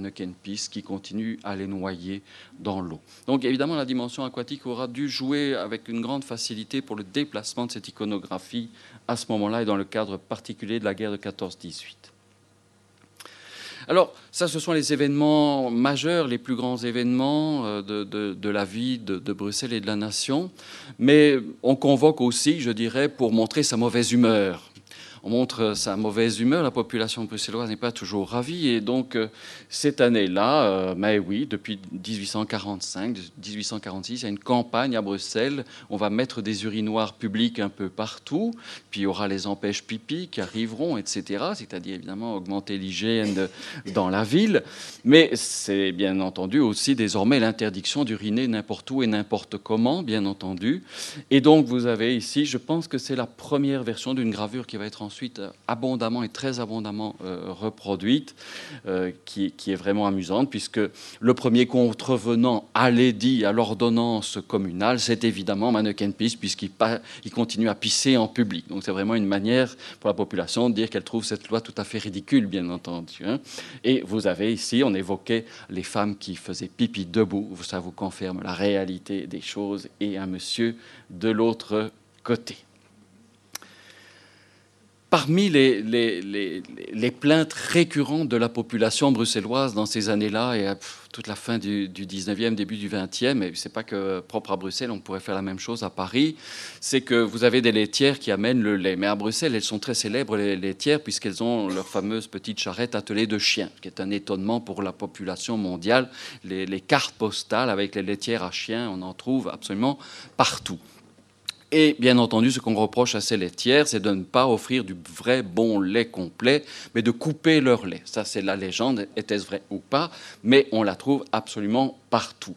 Peace, qui continuent à les noyer dans l'eau. Donc évidemment, la dimension aquatique aura dû jouer avec une grande facilité pour le déplacement de cette iconographie à ce moment-là et dans le cadre particulier de la guerre de 14-18. Alors, ça, ce sont les événements majeurs, les plus grands événements euh, de, la vie de, de, Bruxelles et de la nation. Mais on convoque aussi, je dirais, pour montrer sa mauvaise humeur on montre sa mauvaise humeur. La population bruxelloise n'est pas toujours ravie. Et donc, euh, cette année-là, euh, mais oui, depuis 1845, 1846, il y a une campagne à Bruxelles. On va mettre des urinoirs publics un peu partout. Puis il y aura les empêches pipi qui arriveront, etc. C'est-à-dire, évidemment, augmenter l'hygiène dans la ville. Mais c'est bien entendu aussi désormais l'interdiction d'uriner n'importe où et n'importe comment, bien entendu. Et donc, vous avez ici, je pense que c'est la première version d'une gravure qui va être en ensuite euh, abondamment et très abondamment euh, reproduite, euh, qui, est vraiment amusante, puisque le premier contrevenant à l'édit, à l'ordonnance communale, c'est évidemment Mannequin Pisse, puisqu'il il continue à pisser en public. Donc c'est vraiment une manière pour la population de dire qu'elle trouve cette loi tout à fait ridicule, bien entendu. Hein. Et vous avez ici, on évoquait les femmes qui faisaient pipi debout, ça vous confirme la réalité des choses, et un monsieur de l'autre côté. Parmi les, plaintes récurrentes de la population bruxelloise dans ces années-là et à toute la fin du, 19e, début du 20e, et c'est pas que propre à Bruxelles, on pourrait faire la même chose à Paris, c'est que vous avez des laitières qui amènent le lait. Mais à Bruxelles, elles sont très célèbres, les laitières, puisqu'elles ont leur fameuse petite charrette attelée de chiens, qui est un étonnement pour la population mondiale. Les, les cartes postales avec les laitières à chiens, on en trouve absolument partout. Et bien entendu, ce qu'on reproche à ces laitières, c'est de ne pas offrir du vrai bon lait complet, mais de couper leur lait. Ça, c'est la légende, était-ce vrai ou pas, mais on la trouve absolument partout.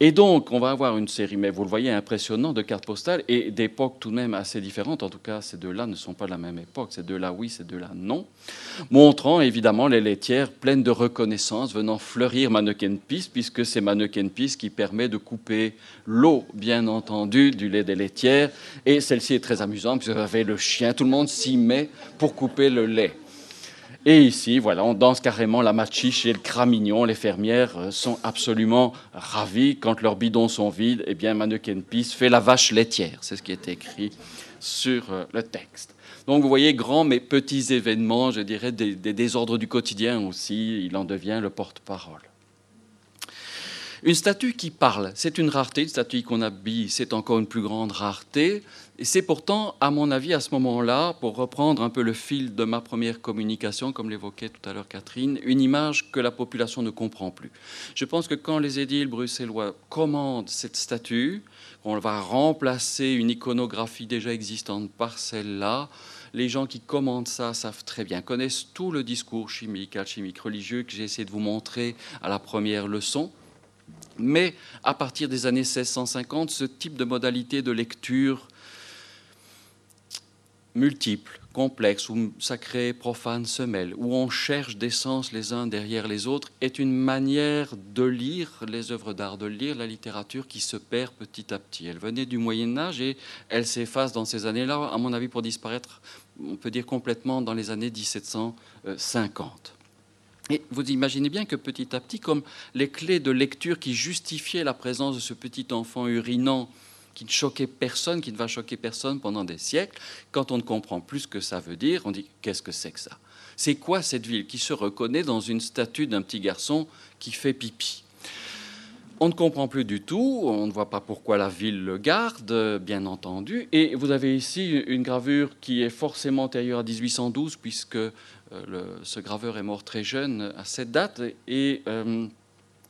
Et donc, on va avoir une série, mais vous le voyez, impressionnante de cartes postales et d'époques tout de même assez différentes. En tout cas, ces deux-là ne sont pas de la même époque. Ces deux-là, oui, ces deux-là, non. Montrant évidemment les laitières pleines de reconnaissance venant fleurir Mannequin Peace, puisque c'est Mannequin Peace qui permet de couper l'eau, bien entendu, du lait des laitières. Et celle-ci est très amusante, puisque vous avez le chien, tout le monde s'y met pour couper le lait. Et ici, voilà, on danse carrément la machiche et le cramignon. Les fermières euh, sont absolument ravies. Quand leurs bidons sont vides, eh bien, Mannequin Peace fait la vache laitière. C'est ce qui est écrit sur euh, le texte. Donc, vous voyez, grands mais petits événements, je dirais, des, des désordres du quotidien aussi. Il en devient le porte-parole. Une statue qui parle, c'est une rareté. Une statue qu'on habille, c'est encore une plus grande rareté. Et c'est pourtant, à mon avis, à ce moment-là, pour reprendre un peu le fil de ma première communication, comme l'évoquait tout à l'heure Catherine, une image que la population ne comprend plus. Je pense que quand les édiles bruxellois commandent cette statue, on va remplacer une iconographie déjà existante par celle-là, les gens qui commandent ça savent très bien, connaissent tout le discours chimique, alchimique, religieux que j'ai essayé de vous montrer à la première leçon. Mais à partir des années 1650, ce type de modalité de lecture multiple, complexe, où sacré, profane se mêlent, où on cherche des sens les uns derrière les autres, est une manière de lire les œuvres d'art, de lire la littérature qui se perd petit à petit. Elle venait du Moyen Âge et elle s'efface dans ces années-là, à mon avis, pour disparaître, on peut dire complètement dans les années 1750. Et vous imaginez bien que petit à petit, comme les clés de lecture qui justifiaient la présence de ce petit enfant urinant qui ne choquait personne, qui ne va choquer personne pendant des siècles, quand on ne comprend plus ce que ça veut dire, on dit qu'est-ce que c'est que ça? C'est quoi cette ville qui se reconnaît dans une statue d'un petit garçon qui fait pipi? On ne comprend plus du tout, on ne voit pas pourquoi la ville le garde, bien entendu. Et vous avez ici une gravure qui est forcément antérieure à 1812, puisque euh, ce graveur est mort très jeune à cette date, et euh,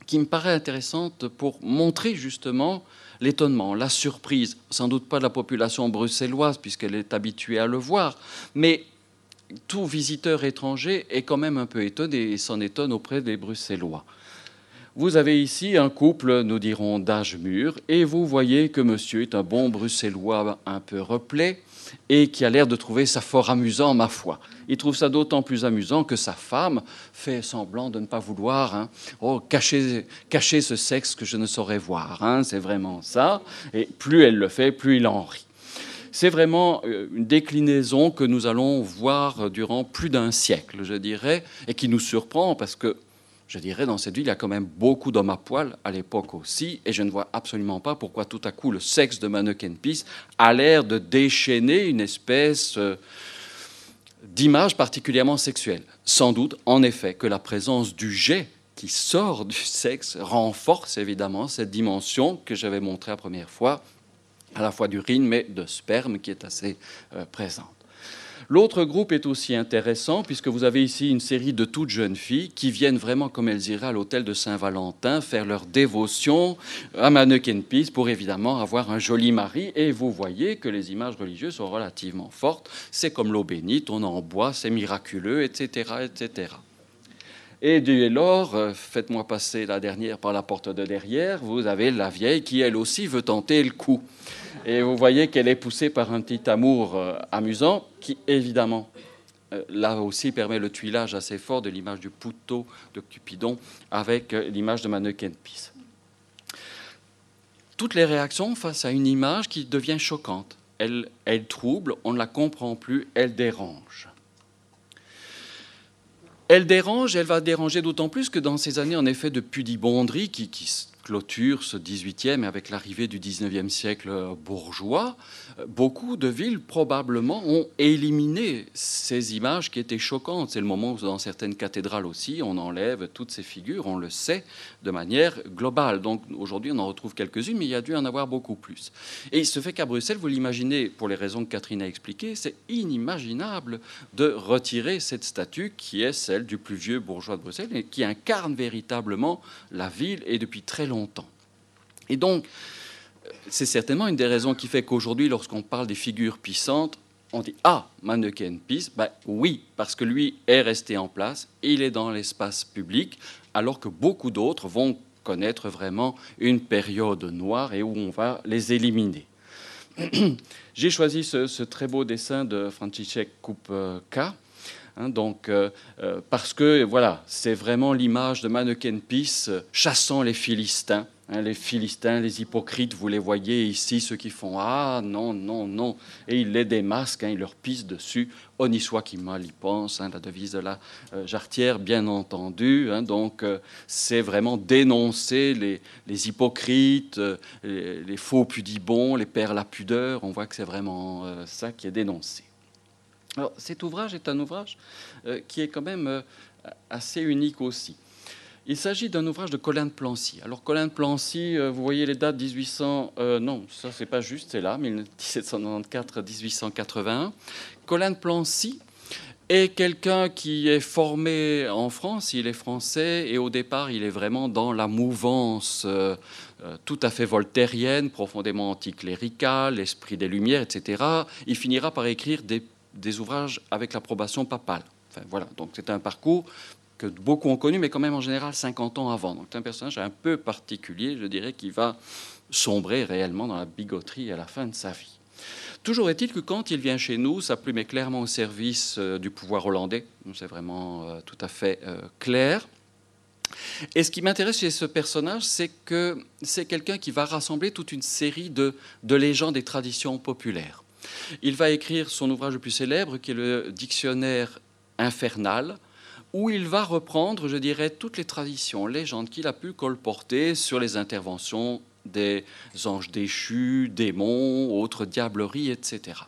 qui me paraît intéressante pour montrer justement l'étonnement, la surprise, sans doute pas de la population bruxelloise puisqu'elle est habituée à le voir, mais tout visiteur étranger est quand même un peu étonné et s'en étonne auprès des Bruxellois. Vous avez ici un couple, nous dirons, d'âge mûr, et vous voyez que monsieur est un bon Bruxellois un peu replé, et qui a l'air de trouver ça fort amusant, ma foi. Il trouve ça d'autant plus amusant que sa femme fait semblant de ne pas vouloir hein. oh, cacher, cacher ce sexe que je ne saurais voir. Hein. C'est vraiment ça. Et plus elle le fait, plus il en rit. C'est vraiment euh, une déclinaison que nous allons voir durant plus d'un siècle, je dirais, et qui nous surprend parce que je dirais, dans cette ville, il y a quand même beaucoup d'hommes à poil à l'époque aussi, et je ne vois absolument pas pourquoi tout à coup le sexe de Mannequin Peace a l'air de déchaîner une espèce euh, d'image particulièrement sexuelle. Sans doute, en effet, que la présence du jet qui sort du [LAUGHS] sexe renforce évidemment cette dimension que j'avais montrée la première fois, à la fois d'urine, mais de sperme qui est assez euh, présente. L'autre groupe est aussi intéressant puisque vous avez ici une série de toutes jeunes filles qui viennent vraiment comme elles iraient à l'hôtel de Saint-Valentin faire leur dévotion à Mannequin Peace pour évidemment avoir un joli mari. Et vous voyez que les images religieuses sont relativement fortes. C'est comme l'eau bénite, on en boit, c'est miraculeux, etc., etc. Et dès lors, euh, faites-moi passer la dernière par la porte de derrière, vous avez la vieille qui elle aussi veut tenter le coup. Et vous voyez qu'elle est poussée par un petit amour euh, amusant qui, évidemment, euh, là aussi permet le tuilage assez fort de l'image du poutot de Cupidon avec euh, l'image de Mannequin Peace. Toutes les réactions face à une image qui devient choquante. Elle, trouble, on ne la comprend plus, elle dérange. Elle dérange, elle va déranger d'autant plus que dans ces années, en effet, de pudibonderie qui, qui clôture ce 18e avec l'arrivée du 19e siècle bourgeois, beaucoup de villes probablement ont éliminé ces images qui étaient choquantes. C'est le moment où dans certaines cathédrales aussi, on enlève toutes ces figures, on le sait, de manière globale. Donc aujourd'hui, on en retrouve quelques-unes, mais il y a dû en avoir beaucoup plus. Et il se fait qu'à Bruxelles, vous l'imaginez, pour les raisons que Catherine a expliquées, c'est inimaginable de retirer cette statue qui est celle du plus vieux bourgeois de Bruxelles et qui incarne véritablement la ville et depuis très longtemps et donc, c'est certainement une des raisons qui fait qu'aujourd'hui, lorsqu'on parle des figures puissantes, on dit Ah, Mannequin Peace ben, Oui, parce que lui est resté en place, il est dans l'espace public, alors que beaucoup d'autres vont connaître vraiment une période noire et où on va les éliminer. [CLEARS THROAT] J'ai choisi ce, très beau dessin de Franciszek Kupka, hein, donc, euh, euh, parce que voilà, c'est vraiment l'image de Mannequin Peace chassant les Philistins Hein, les Philistins, les hypocrites, vous les voyez ici, ceux qui font Ah non, non, non, et ils les démasquent, hein, ils leur pissent dessus. On y soit qui mal y pense, hein, la devise de la euh, jarretière, bien entendu. donc euh, c'est vraiment dénoncer les, hypocrites, euh, les, faux pudibons, les pères la pudeur. On voit que c'est vraiment ça qui est dénoncé. Alors cet ouvrage est un ouvrage qui est quand même assez unique aussi. Il s'agit d'un ouvrage de Colin de Plancy. Alors Colin de Plancy, euh, vous voyez les dates 1800, euh, non, ça c'est pas juste, c'est là, 1794-1881. Colin de Plancy est quelqu'un qui est formé en France, il est français et au départ il est vraiment dans la mouvance euh, tout à fait voltairienne, profondément anticléricale, l'esprit des Lumières, etc. Il finira par écrire des des ouvrages avec l'approbation papale. Voilà, donc c'est un parcours que beaucoup ont connu, mais quand même en général 50 ans avant. Donc c'est un personnage un peu particulier, je dirais, qui va sombrer réellement dans la bigoterie à la fin de sa vie. Toujours est-il que quand il vient chez nous, sa plume est clairement au service euh, du pouvoir hollandais. C'est vraiment euh, tout à fait euh, clair. Et ce qui m'intéresse chez ce personnage, c'est que c'est quelqu'un qui va rassembler toute une série de, de légendes et traditions populaires. Il va écrire son ouvrage le plus célèbre, qui est le Dictionnaire infernal, où il va reprendre, je dirais, toutes les traditions, légendes qu'il a pu colporter sur les interventions des anges déchus, démons, autres diableries, etc.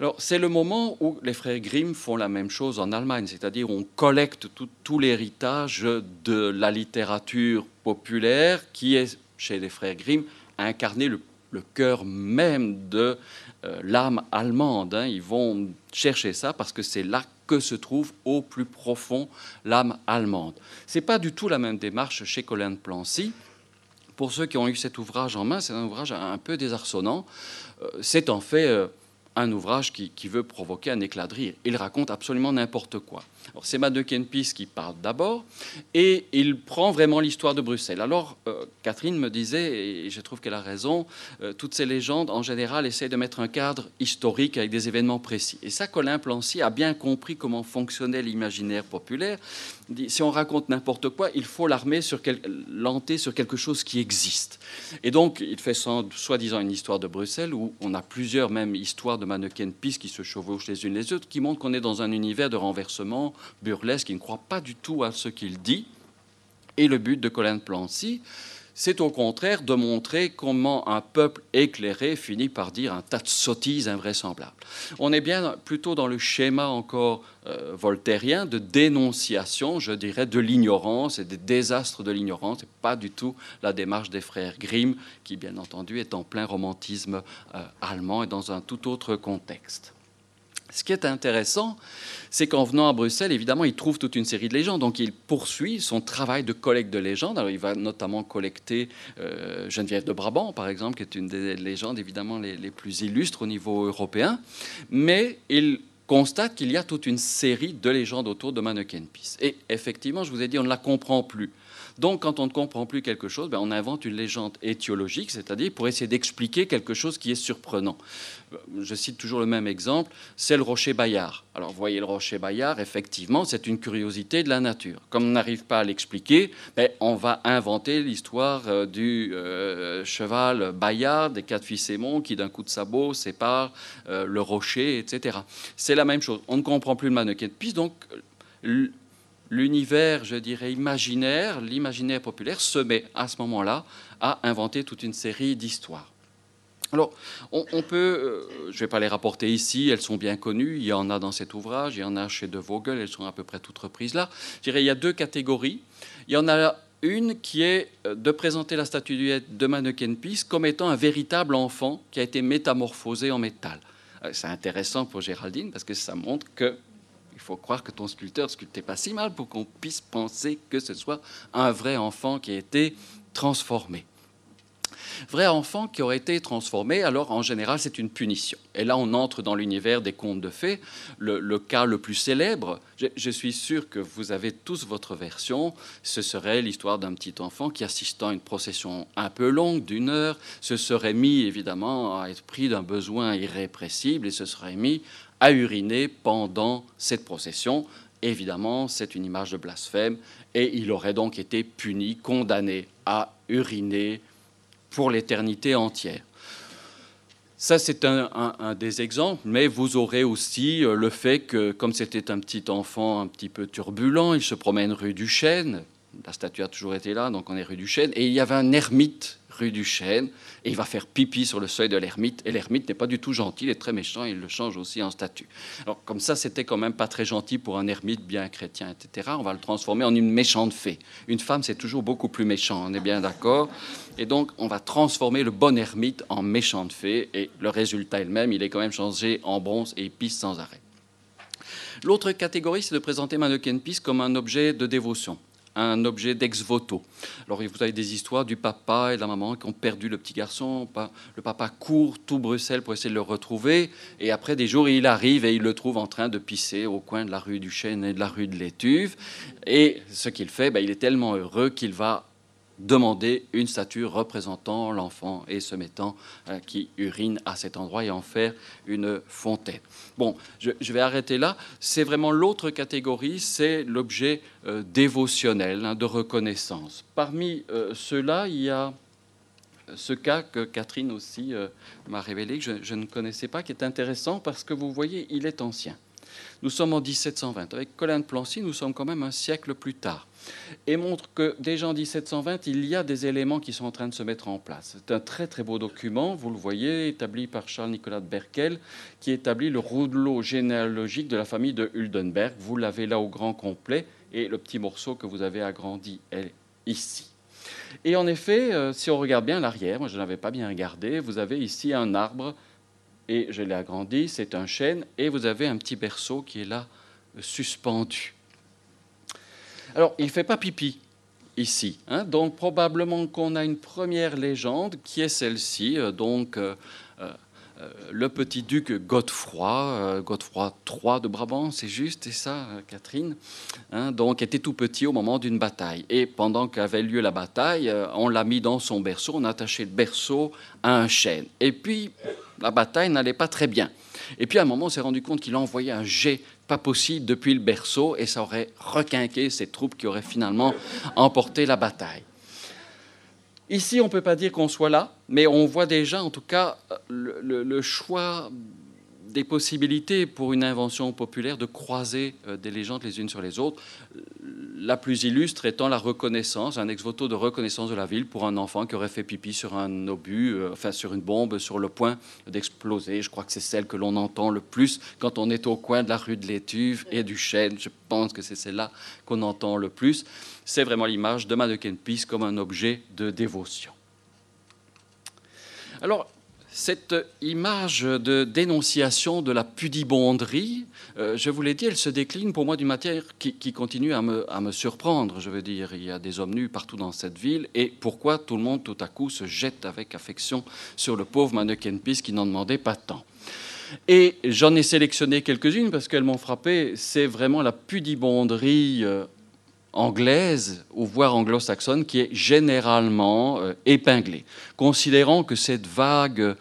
Alors, c'est le moment où les frères Grimm font la même chose en Allemagne, c'est-à-dire on collecte tout, l'héritage de la littérature populaire qui est, chez les frères Grimm, incarné le, cœur même de euh, l'âme allemande. Hein. Ils vont chercher ça parce que c'est là que se trouve au plus profond l'âme allemande. Ce n'est pas du tout la même démarche chez Colin de Plancy. Pour ceux qui ont eu cet ouvrage en main, c'est un ouvrage un peu désarçonnant. Euh, c'est en fait euh, un ouvrage qui, veut provoquer un éclat de rire. Il raconte absolument n'importe quoi. C'est Madeleine Pis qui parle d'abord, et il prend vraiment l'histoire de Bruxelles. Alors, euh, Catherine me disait, et je trouve qu'elle a raison, euh, toutes ces légendes, en général, essaient de mettre un cadre historique avec des événements précis. Et ça, Colin Plancy a bien compris comment fonctionnait l'imaginaire populaire. Si on raconte n'importe quoi, il faut l'armer sur sur quelque chose qui existe. Et donc, il fait soi-disant une histoire de Bruxelles, où on a plusieurs même histoires de mannequins Pis qui se chevauchent les unes les autres, qui montrent qu'on est dans un univers de renversement burlesque, qui ne croit pas du tout à ce qu'il dit. Et le but de Colin Plancy, c'est au contraire de montrer comment un peuple éclairé finit par dire un tas de sottises invraisemblables. On est bien plutôt dans le schéma encore euh, voltairien de dénonciation, je dirais, de l'ignorance et des désastres de l'ignorance, et pas du tout la démarche des frères Grimm, qui bien entendu est en plein romantisme euh, allemand et dans un tout autre contexte. Ce qui est intéressant, c'est qu'en venant à Bruxelles, évidemment, il trouve toute une série de légendes. Donc, il poursuit son travail de collecte de légendes. Il va notamment collecter euh, Geneviève de Brabant, par exemple, qui est une des légendes évidemment les, plus illustres au niveau européen. Mais il constate qu'il y a toute une série de légendes autour de Mannequin Peace. Et effectivement, je vous ai dit, on ne la comprend plus. Donc, quand on ne comprend plus quelque chose, ben, on invente une légende étiologique, c'est-à-dire pour essayer d'expliquer quelque chose qui est surprenant. Euh, je cite toujours le même exemple, c'est le rocher Bayard. Alors, vous voyez le rocher Bayard, effectivement, c'est une curiosité de la nature. Comme on n'arrive pas à l'expliquer, ben, on va inventer l'histoire euh, du euh, cheval Bayard, des quatre fils Aimons, qui d'un coup de sabot sépare le rocher, etc. C'est la même chose. On ne comprend plus le mannequin de piste, donc l'univers, je dirais, imaginaire, l'imaginaire populaire se met à ce moment-là à inventer toute une série d'histoires. Alors, on, peut, euh, je ne vais pas les rapporter ici, elles sont bien connues, il y en a dans cet ouvrage, il y en a chez De Vogel, elles sont à peu près toutes reprises là. Je dirais, il y a deux catégories. Il y en a une qui est euh, de présenter la statuette de Mannequin Peace comme étant un véritable enfant qui a été métamorphosé en métal. Euh, c'est intéressant pour Géraldine parce que ça montre que il faut croire que ton sculpteur sculptait pas si mal pour qu'on puisse penser que ce soit un vrai enfant qui a été transformé. Vrai enfant qui aurait été transformé, alors en général c'est une punition. Et là on entre dans l'univers des contes de fées. Le, cas le plus célèbre, je, je, suis sûr que vous avez tous votre version, ce serait l'histoire d'un petit enfant qui assistant à une procession un peu longue d'une heure, se serait mis évidemment à être pris d'un besoin irrépressible et se serait mis à uriner pendant cette procession. Évidemment, c'est une image de blasphème et il aurait donc été puni, condamné à uriner pour l'éternité entière. Ça, c'est un, des exemples, mais vous aurez aussi euh, le fait que, comme c'était un petit enfant un petit peu turbulent, il se promène rue du Chêne. La statue a toujours été là, donc on est rue du Chêne. Et il y avait un ermite rue du Chêne, et il va faire pipi sur le seuil de l'ermite, et l'ermite n'est pas du tout gentil, il est très méchant, il le change aussi en statue. Alors comme ça, c'était quand même pas très gentil pour un ermite bien chrétien, etc. On va le transformer en une méchante fée. Une femme, c'est toujours beaucoup plus méchant, on est bien d'accord Et donc, on va transformer le bon ermite en méchante fée, et le résultat est le même, il est quand même changé en bronze et il pisse sans arrêt. L'autre catégorie, c'est de présenter Mannequin Peace comme un objet de dévotion. Un objet d'ex voto. Alors vous avez des histoires du papa et de la maman qui ont perdu le petit garçon. Le papa court tout Bruxelles pour essayer de le retrouver. Et après des jours, il arrive et il le trouve en train de pisser au coin de la rue du Chêne et de la rue de l'Étuve. Et ce qu'il fait, ben, il est tellement heureux qu'il va demander une statue représentant l'enfant et se mettant euh, qui urine à cet endroit et en faire une fontaine. Bon, je, vais arrêter là. C'est vraiment l'autre catégorie, c'est l'objet euh, dévotionnel, hein, de reconnaissance. Parmi euh, ceux-là, il y a ce cas que Catherine aussi m'a révélé, que je, ne connaissais pas, qui est intéressant parce que vous voyez, il est ancien. Nous sommes en 1720. Avec Colin de Plancy, nous sommes quand même un siècle plus tard et montre que déjà en 1720, il y a des éléments qui sont en train de se mettre en place. C'est un très très beau document, vous le voyez, établi par Charles-Nicolas de Berkel, qui établit le rouleau généalogique de la famille de Huldenberg. Vous l'avez là au grand complet, et le petit morceau que vous avez agrandi est ici. Et en effet, euh, si on regarde bien l'arrière, moi je n'avais pas bien regardé, vous avez ici un arbre, et je l'ai agrandi, c'est un chêne, et vous avez un petit berceau qui est là suspendu. Alors, il ne fait pas pipi ici. Hein. donc, probablement qu'on a une première légende qui est celle-ci. Euh, donc, euh, euh, le petit duc Godefroy, Godefroy III de Brabant, c'est juste, c'est ça, Catherine, hein, donc était tout petit au moment d'une bataille. Et pendant qu'avait lieu la bataille, on l'a mis dans son berceau, on a attaché le berceau à un chêne. Et puis, la bataille n'allait pas très bien. Et puis à un moment, on s'est rendu compte qu'il a envoyé un jet pas possible depuis le berceau et ça aurait requinqué ces troupes qui auraient finalement emporté la bataille. Ici, on ne peut pas dire qu'on soit là, mais on voit déjà, en tout cas, le choix des possibilités pour une invention populaire de croiser euh, des légendes les unes sur les autres. La plus illustre étant la reconnaissance, un ex-voto de reconnaissance de la ville pour un enfant qui aurait fait pipi sur un obus, euh, enfin sur une bombe sur le point d'exploser. Je crois que c'est celle que l'on entend le plus quand on est au coin de la rue de l'Étuve et du Chêne. Je pense que c'est celle-là qu'on entend le plus. C'est vraiment l'image de Mannequin Peace comme un objet de dévotion. Alors, cette image de dénonciation de la pudibonderie, euh, je vous l'ai dit, elle se décline pour moi d'une matière qui, continue à me, surprendre. Je veux dire, il y a des hommes nus partout dans cette ville. Et pourquoi tout le monde, tout à coup, se jette avec affection sur le pauvre mannequin Peace qui n'en demandait pas tant Et j'en ai sélectionné quelques-unes parce qu'elles m'ont frappé. C'est vraiment la pudibonderie euh, anglaise ou voire anglo-saxonne qui est généralement euh, épinglée. Considérant que cette vague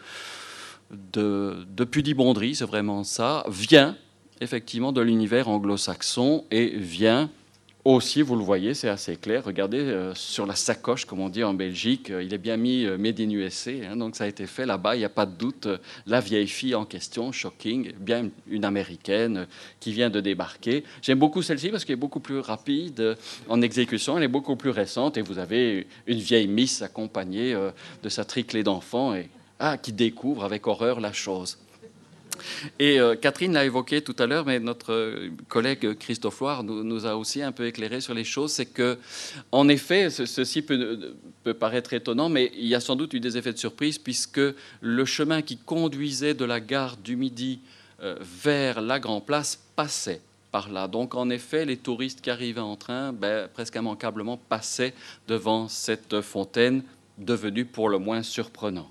de, de pudibonderie, c'est vraiment ça, vient effectivement de l'univers anglo-saxon et vient aussi, vous le voyez, c'est assez clair. Regardez euh, sur la sacoche, comme on dit en Belgique, euh, il est bien mis euh, Made in USA, hein, donc ça a été fait là-bas, il n'y a pas de doute. la vieille fille en question, shocking, bien une américaine qui vient de débarquer. J'aime beaucoup celle-ci parce qu'elle est beaucoup plus rapide en exécution, elle est beaucoup plus récente et vous avez une vieille miss accompagnée de sa triclée d'enfant et ah, qui découvre avec horreur la chose. Et euh, Catherine l'a évoqué tout à l'heure, mais notre collègue Christophe Loire nous, a aussi un peu éclairé sur les choses. C'est que, en effet, ceci peut, paraître étonnant, mais il y a sans doute eu des effets de surprise, puisque le chemin qui conduisait de la gare du Midi euh, vers la Grand Place passait par là. Donc, en effet, les touristes qui arrivaient en train, ben, presque immanquablement, passaient devant cette fontaine devenue pour le moins surprenante.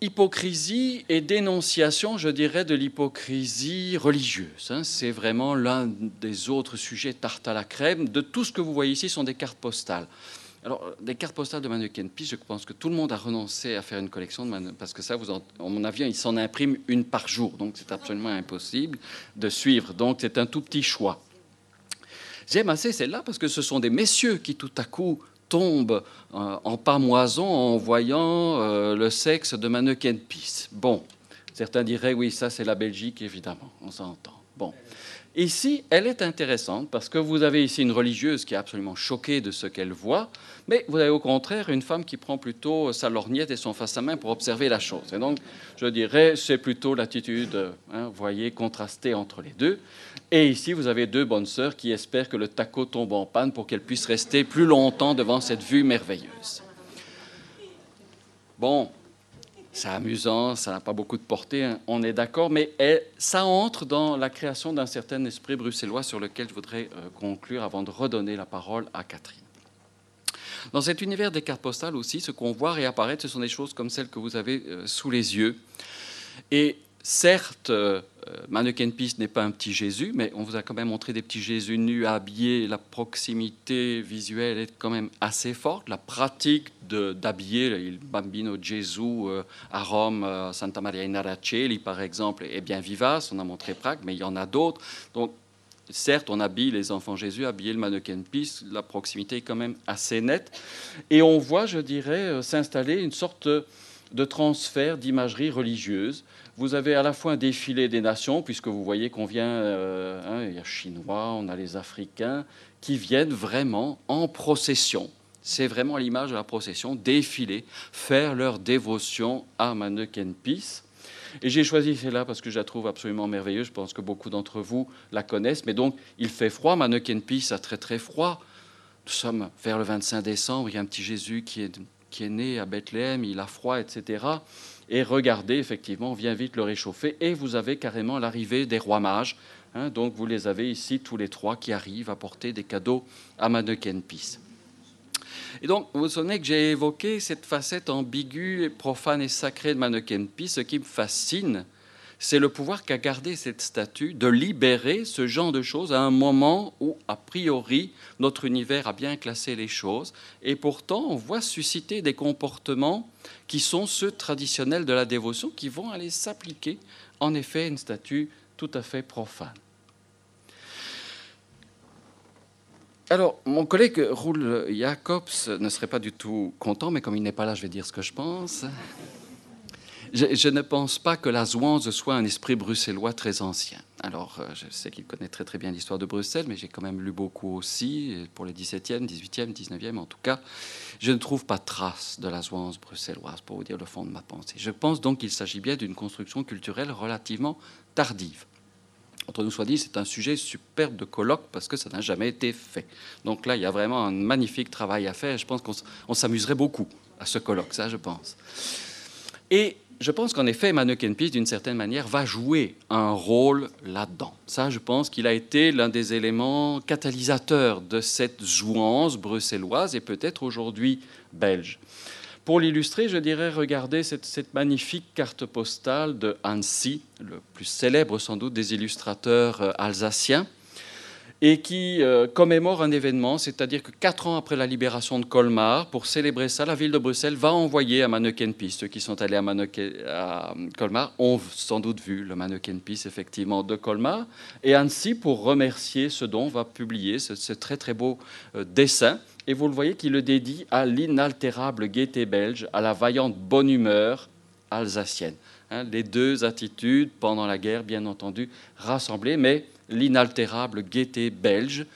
Hypocrisie et dénonciation, je dirais, de l'hypocrisie religieuse. Hein. C'est vraiment l'un des autres sujets tarte à la crème. De tout ce que vous voyez ici sont des cartes postales. Alors, des cartes postales de Manu Kenpi, je pense que tout le monde a renoncé à faire une collection de parce que ça, en, mon avis, il s'en imprime une par jour, donc c'est absolument impossible de suivre. Donc, c'est un tout petit choix. J'aime assez celle-là parce que ce sont des messieurs qui, tout à coup, tombe euh, en pamoison en voyant euh, le sexe de mannequin Peace. Bon, certains diraient oui, ça c'est la Belgique, évidemment, on s'entend. Bon. Ici, elle est intéressante parce que vous avez ici une religieuse qui est absolument choquée de ce qu'elle voit, mais vous avez au contraire une femme qui prend plutôt sa lorgnette et son face à main pour observer la chose. Et donc, je dirais, c'est plutôt l'attitude, hein, voyez, contrastée entre les deux. Et ici, vous avez deux bonnes sœurs qui espèrent que le taco tombe en panne pour qu'elles puissent rester plus longtemps devant cette vue merveilleuse. Bon, c'est amusant, ça n'a pas beaucoup de portée, hein, on est d'accord, mais ça entre dans la création d'un certain esprit bruxellois sur lequel je voudrais euh, conclure avant de redonner la parole à Catherine. Dans cet univers des cartes postales aussi, ce qu'on voit réapparaître, ce sont des choses comme celles que vous avez euh, sous les yeux. Et certes, euh, Mannequin Peace n'est pas un petit Jésus, mais on vous a quand même montré des petits Jésus nus, habillés. La proximité visuelle est quand même assez forte. La pratique d'habiller le Bambino Gesù euh, à Rome, euh, Santa Maria in Araceli, par exemple, est bien vivace. On a montré Prague, mais il y en a d'autres. Donc, certes, on habille les enfants Jésus, habiller le Mannequin Peace. La proximité est quand même assez nette. Et on voit, je dirais, s'installer une sorte de transfert d'imagerie religieuse vous avez à la fois un défilé des nations, puisque vous voyez qu'on vient, euh, hein, il y a Chinois, on a les Africains, qui viennent vraiment en procession. C'est vraiment l'image de la procession, défiler, faire leur dévotion à Mannequin Peace. Et j'ai choisi celle-là parce que je la trouve absolument merveilleuse. Je pense que beaucoup d'entre vous la connaissent. Mais donc, il fait froid. Mannequin Peace a très très froid. Nous sommes vers le 25 décembre. Il y a un petit Jésus qui est, qui est né à Bethléem. Il a froid, etc. Et regardez, effectivement, on vient vite le réchauffer. Et vous avez carrément l'arrivée des rois mages. Hein. donc vous les avez ici, tous les trois, qui arrivent à porter des cadeaux à Peace. Et donc, vous vous souvenez que j'ai évoqué cette facette ambiguë, profane et sacrée de Peace. Ce qui me fascine, c'est le pouvoir qu'a gardé cette statue de libérer ce genre de choses à un moment où, a priori, notre univers a bien classé les choses. Et pourtant, on voit susciter des comportements qui sont ceux traditionnels de la dévotion, qui vont aller s'appliquer, en effet, à une statue tout à fait profane. Alors, mon collègue Roul Jacobs ne serait pas du tout content, mais comme il n'est pas là, je vais dire ce que je pense. Je, ne pense pas que la Zouanze soit un esprit bruxellois très ancien. Alors, euh, je sais qu'il connaît très très bien l'histoire de Bruxelles, mais j'ai quand même lu beaucoup aussi, pour les 17e, 18e, 19e en tout cas. Je ne trouve pas trace de la Zouanze bruxelloise, pour vous dire le fond de ma pensée. Je pense donc qu'il s'agit bien d'une construction culturelle relativement tardive. Entre nous soit dit, c'est un sujet superbe de colloque parce que ça n'a jamais été fait. Donc là, il y a vraiment un magnifique travail à faire. Je pense qu'on s'amuserait beaucoup à ce colloque, ça, je pense. Et je pense qu'en effet, Mannequin Peace, d'une certaine manière, va jouer un rôle là-dedans. Ça, je pense qu'il a été l'un des éléments catalysateurs de cette jouance bruxelloise et peut-être aujourd'hui belge. Pour l'illustrer, je dirais regarder cette, cette, magnifique carte postale de Annecy, le plus célèbre sans doute des illustrateurs euh, alsaciens et qui euh, commémore un événement, c'est-à-dire que quatre ans après la libération de Colmar, pour célébrer ça, la ville de Bruxelles va envoyer à Mannequin Peace. Ceux qui sont allés à, Colmar ont sans doute vu le Mannequin Peace, effectivement, de Colmar. Et Annecy, pour remercier ce don, va publier ce, très très beau euh, dessin. Et vous le voyez qu'il le dédie à l'inaltérable gaieté belge, à la vaillante bonne humeur alsacienne. Hein, les deux attitudes pendant la guerre, bien entendu, rassemblées, mais l'inaltérable gaieté belge.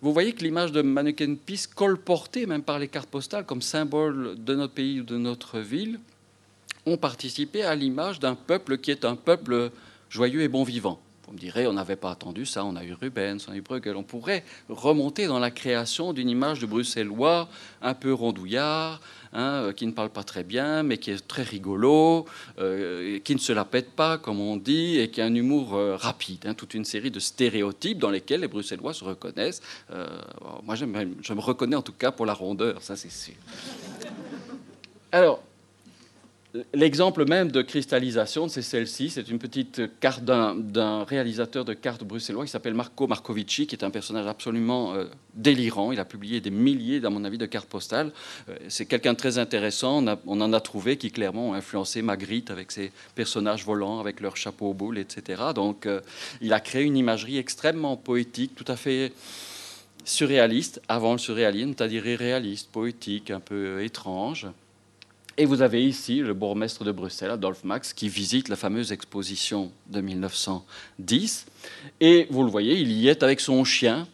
Vous voyez que l'image de Mannequin Peace, colportée même par les cartes postales comme symbole de notre pays ou de notre ville, ont participé à l'image d'un peuple qui est un peuple joyeux et bon vivant. Vous me direz, on n'avait pas attendu ça, on a eu Rubens, on a eu Bruegel. On pourrait remonter dans la création d'une image de bruxellois un peu rondouillard, hein, euh, qui ne parle pas très bien, mais qui est très rigolo, euh, qui ne se la pète pas, comme on dit, et qui a un humour euh, rapide. Hein, toute une série de stéréotypes dans lesquels les Bruxellois se reconnaissent. moi, je me reconnais en tout cas pour la rondeur, ça c'est sûr. Alors, L'exemple même de cristallisation, c'est celle-ci. C'est une petite carte d'un réalisateur de cartes bruxellois qui s'appelle Marco Marcovici, qui est un personnage absolument euh, délirant. Il a publié des milliers, à mon avis, de cartes postales. Euh, c'est quelqu'un de très intéressant. On, en a trouvé qui clairement ont influencé Magritte avec ses personnages volants, avec leurs chapeaux aux boules, etc. Donc, euh, il a créé une imagerie extrêmement poétique, tout à fait surréaliste, avant le surréalisme, c'est-à-dire irréaliste, poétique, un peu étrange. Et vous avez ici le bourgmestre de Bruxelles, Adolphe Max, qui visite la fameuse exposition de 1910. Et vous le voyez, il y est avec son chien.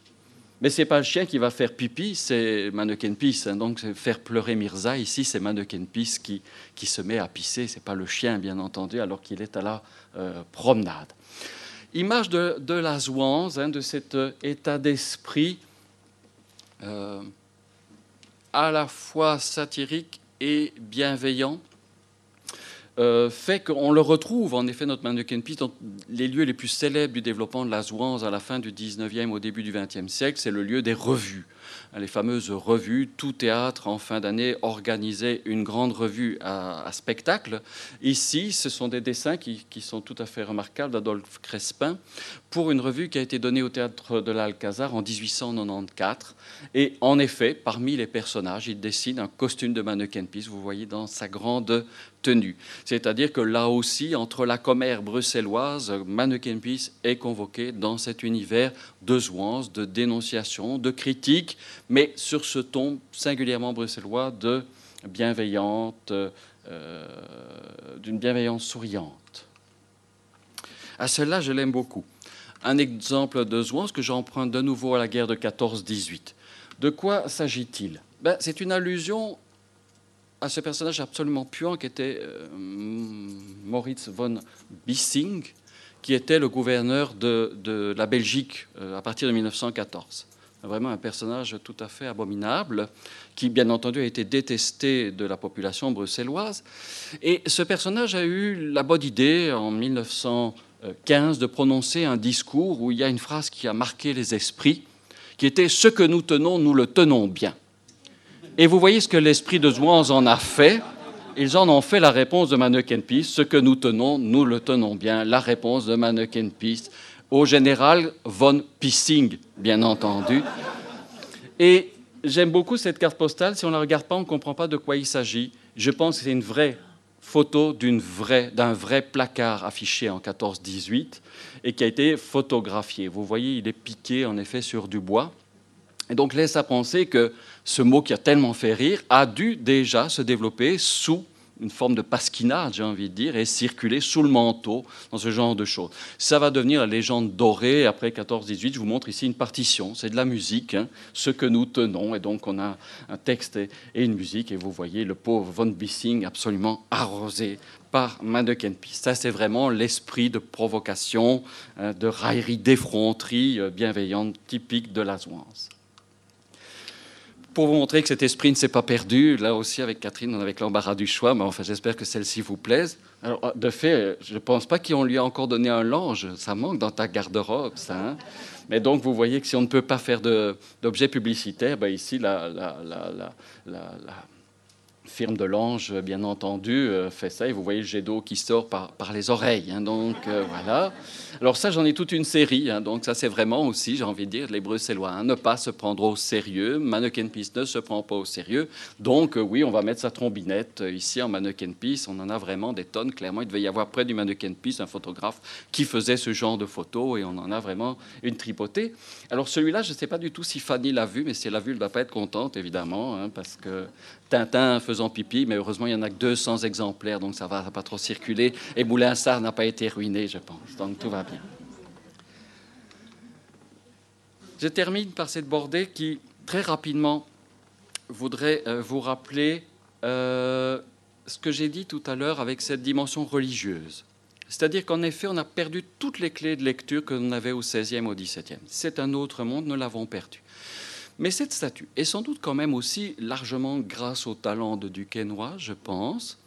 Mais ce n'est pas le chien qui va faire pipi, c'est Mannequin Peace. Hein. Donc faire pleurer Mirza, ici, c'est Mannequin Peace qui, qui se met à pisser. Ce n'est pas le chien, bien entendu, alors qu'il est à la euh, promenade. Image de, de la zouance, hein, de cet euh, état d'esprit euh, à la fois satirique et bienveillant. euh, fait qu'on le retrouve, en effet, notre mannequin Peace, dans les lieux les plus célèbres du développement de la Zouance à la fin du 19e, au début du 20e siècle, c'est le lieu des revues. Les fameuses revues, tout théâtre en fin d'année organisait une grande revue à, spectacle. Ici, ce sont des dessins qui sont tout à fait remarquables d'Adolphe Crespin pour une revue qui a été donnée au théâtre de l'Alcazar en 1894. Et en effet, parmi les personnages, il dessine un costume de mannequin Peace, vous voyez, dans sa grande tenue. C'est-à-dire que là aussi, entre la commère bruxelloise, Mannequin Peace est convoqué dans cet univers de zouance, de dénonciation, de critique, mais sur ce ton singulièrement bruxellois de bienveillante, euh, d'une bienveillance souriante. À cela, je l'aime beaucoup. Un exemple de zouance que j'emprunte de nouveau à la guerre de 14-18. De quoi s'agit-il? Ben, C'est une allusion à ce personnage absolument puant qui était euh, Moritz von Bissing, qui était le gouverneur de, la Belgique euh, à partir de 1914. Vraiment un personnage tout à fait abominable, qui bien entendu a été détesté de la population bruxelloise. Et ce personnage a eu la bonne idée en 1915 de prononcer un discours où il y a une phrase qui a marqué les esprits, qui était ⁇ Ce que nous tenons, nous le tenons bien ⁇ et vous voyez ce que l'esprit de Zouans en a fait. Ils en ont fait la réponse de Mannequin Peace. Ce que nous tenons, nous le tenons bien. La réponse de Mannequin Peace au général von Pissing, bien entendu. Et j'aime beaucoup cette carte postale. Si on ne la regarde pas, on ne comprend pas de quoi il s'agit. Je pense que c'est une vraie photo d'un vrai, placard affiché en 14-18 et qui a été photographié. Vous voyez, il est piqué en effet sur du bois. Et donc laisse à penser que ce mot qui a tellement fait rire a dû déjà se développer sous une forme de pasquinade, j'ai envie de dire, et circuler sous le manteau dans ce genre de choses. Ça va devenir la légende dorée après 14-18. Je vous montre ici une partition, c'est de la musique, hein, ce que nous tenons. Et donc on a un texte et, une musique, et vous voyez le pauvre Von Bissing absolument arrosé par Peace. Ça, c'est vraiment l'esprit de provocation, hein, de raillerie, d'effronterie euh, bienveillante typique de la Zouance pour vous montrer que cet esprit ne s'est pas perdu, là aussi avec Catherine, on avait l'embarras du choix, mais enfin j'espère que celle-ci vous plaise. Alors, de fait, je ne pense pas qu'on lui a encore donné un linge, ça manque dans ta garde-robe, ça. Hein. mais donc vous voyez que si on ne peut pas faire d'objets publicitaires, ben ici la, la, la firme de l'ange, bien entendu, euh, fait ça. Et vous voyez le jet d'eau qui sort par, les oreilles. Hein. donc euh, voilà. Alors ça, j'en ai toute une série. Hein. donc ça, c'est vraiment aussi, j'ai envie de dire, les Bruxellois. Hein, ne pas se prendre au sérieux. Mannequin Peace ne se prend pas au sérieux. Donc euh, oui, on va mettre sa trombinette ici en Mannequin Peace. On en a vraiment des tonnes. Clairement, il devait y avoir près du Mannequin Peace un photographe qui faisait ce genre de photos. Et on en a vraiment une tripotée. Alors celui-là, je ne sais pas du tout si Fanny l'a vu, mais si elle l'a vu, elle ne va pas être contente, évidemment, parce que Tintin faisant pipi, mais heureusement, il n'y en a que 200 exemplaires, donc ça ne va pas trop circuler. Et Moulin-Sart n'a pas été ruiné, je pense. Donc tout va bien. Je termine par cette bordée qui, très rapidement, voudrait euh, vous rappeler euh, ce que j'ai dit tout à l'heure avec cette dimension religieuse. C'est-à-dire qu'en effet, on a perdu toutes les clés de lecture que l'on avait au XVIe, au XVIIe. C'est un autre monde, nous l'avons perdu. Mais cette statue est sans doute quand même aussi largement grâce au talent de Duquesnoy, je pense,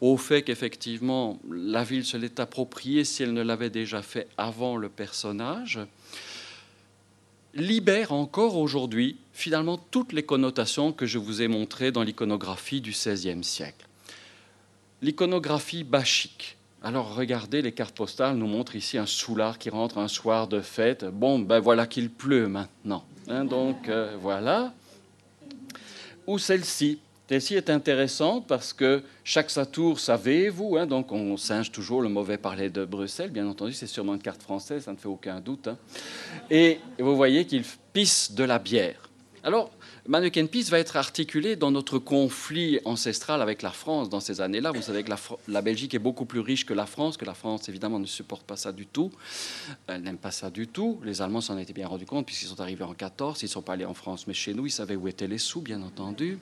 au fait qu'effectivement la ville se l'est appropriée si elle ne l'avait déjà fait avant le personnage, libère encore aujourd'hui finalement toutes les connotations que je vous ai montrées dans l'iconographie du XVIe siècle. L'iconographie bachique. Alors regardez, les cartes postales nous montrent ici un soulard qui rentre un soir de fête. Bon, ben voilà qu'il pleut maintenant. Hein, donc euh, voilà. Ou celle-ci. Celle-ci est intéressante parce que chaque Satour, savez-vous, hein, donc on singe toujours le mauvais parler de Bruxelles, bien entendu, c'est sûrement une carte française, ça ne fait aucun doute. Hein. Et vous voyez qu'il pisse de la bière. Alors, Mannequin Peace va être articulé dans notre conflit ancestral avec la France dans ces années-là. Vous savez que la, Belgique est beaucoup plus riche que la France, que la France évidemment ne supporte pas ça du tout. Elle n'aime pas ça du tout. Les Allemands s'en étaient bien rendus compte puisqu'ils sont arrivés en 14. Ils ne sont pas allés en France, mais chez nous, ils savaient où étaient les sous, bien entendu.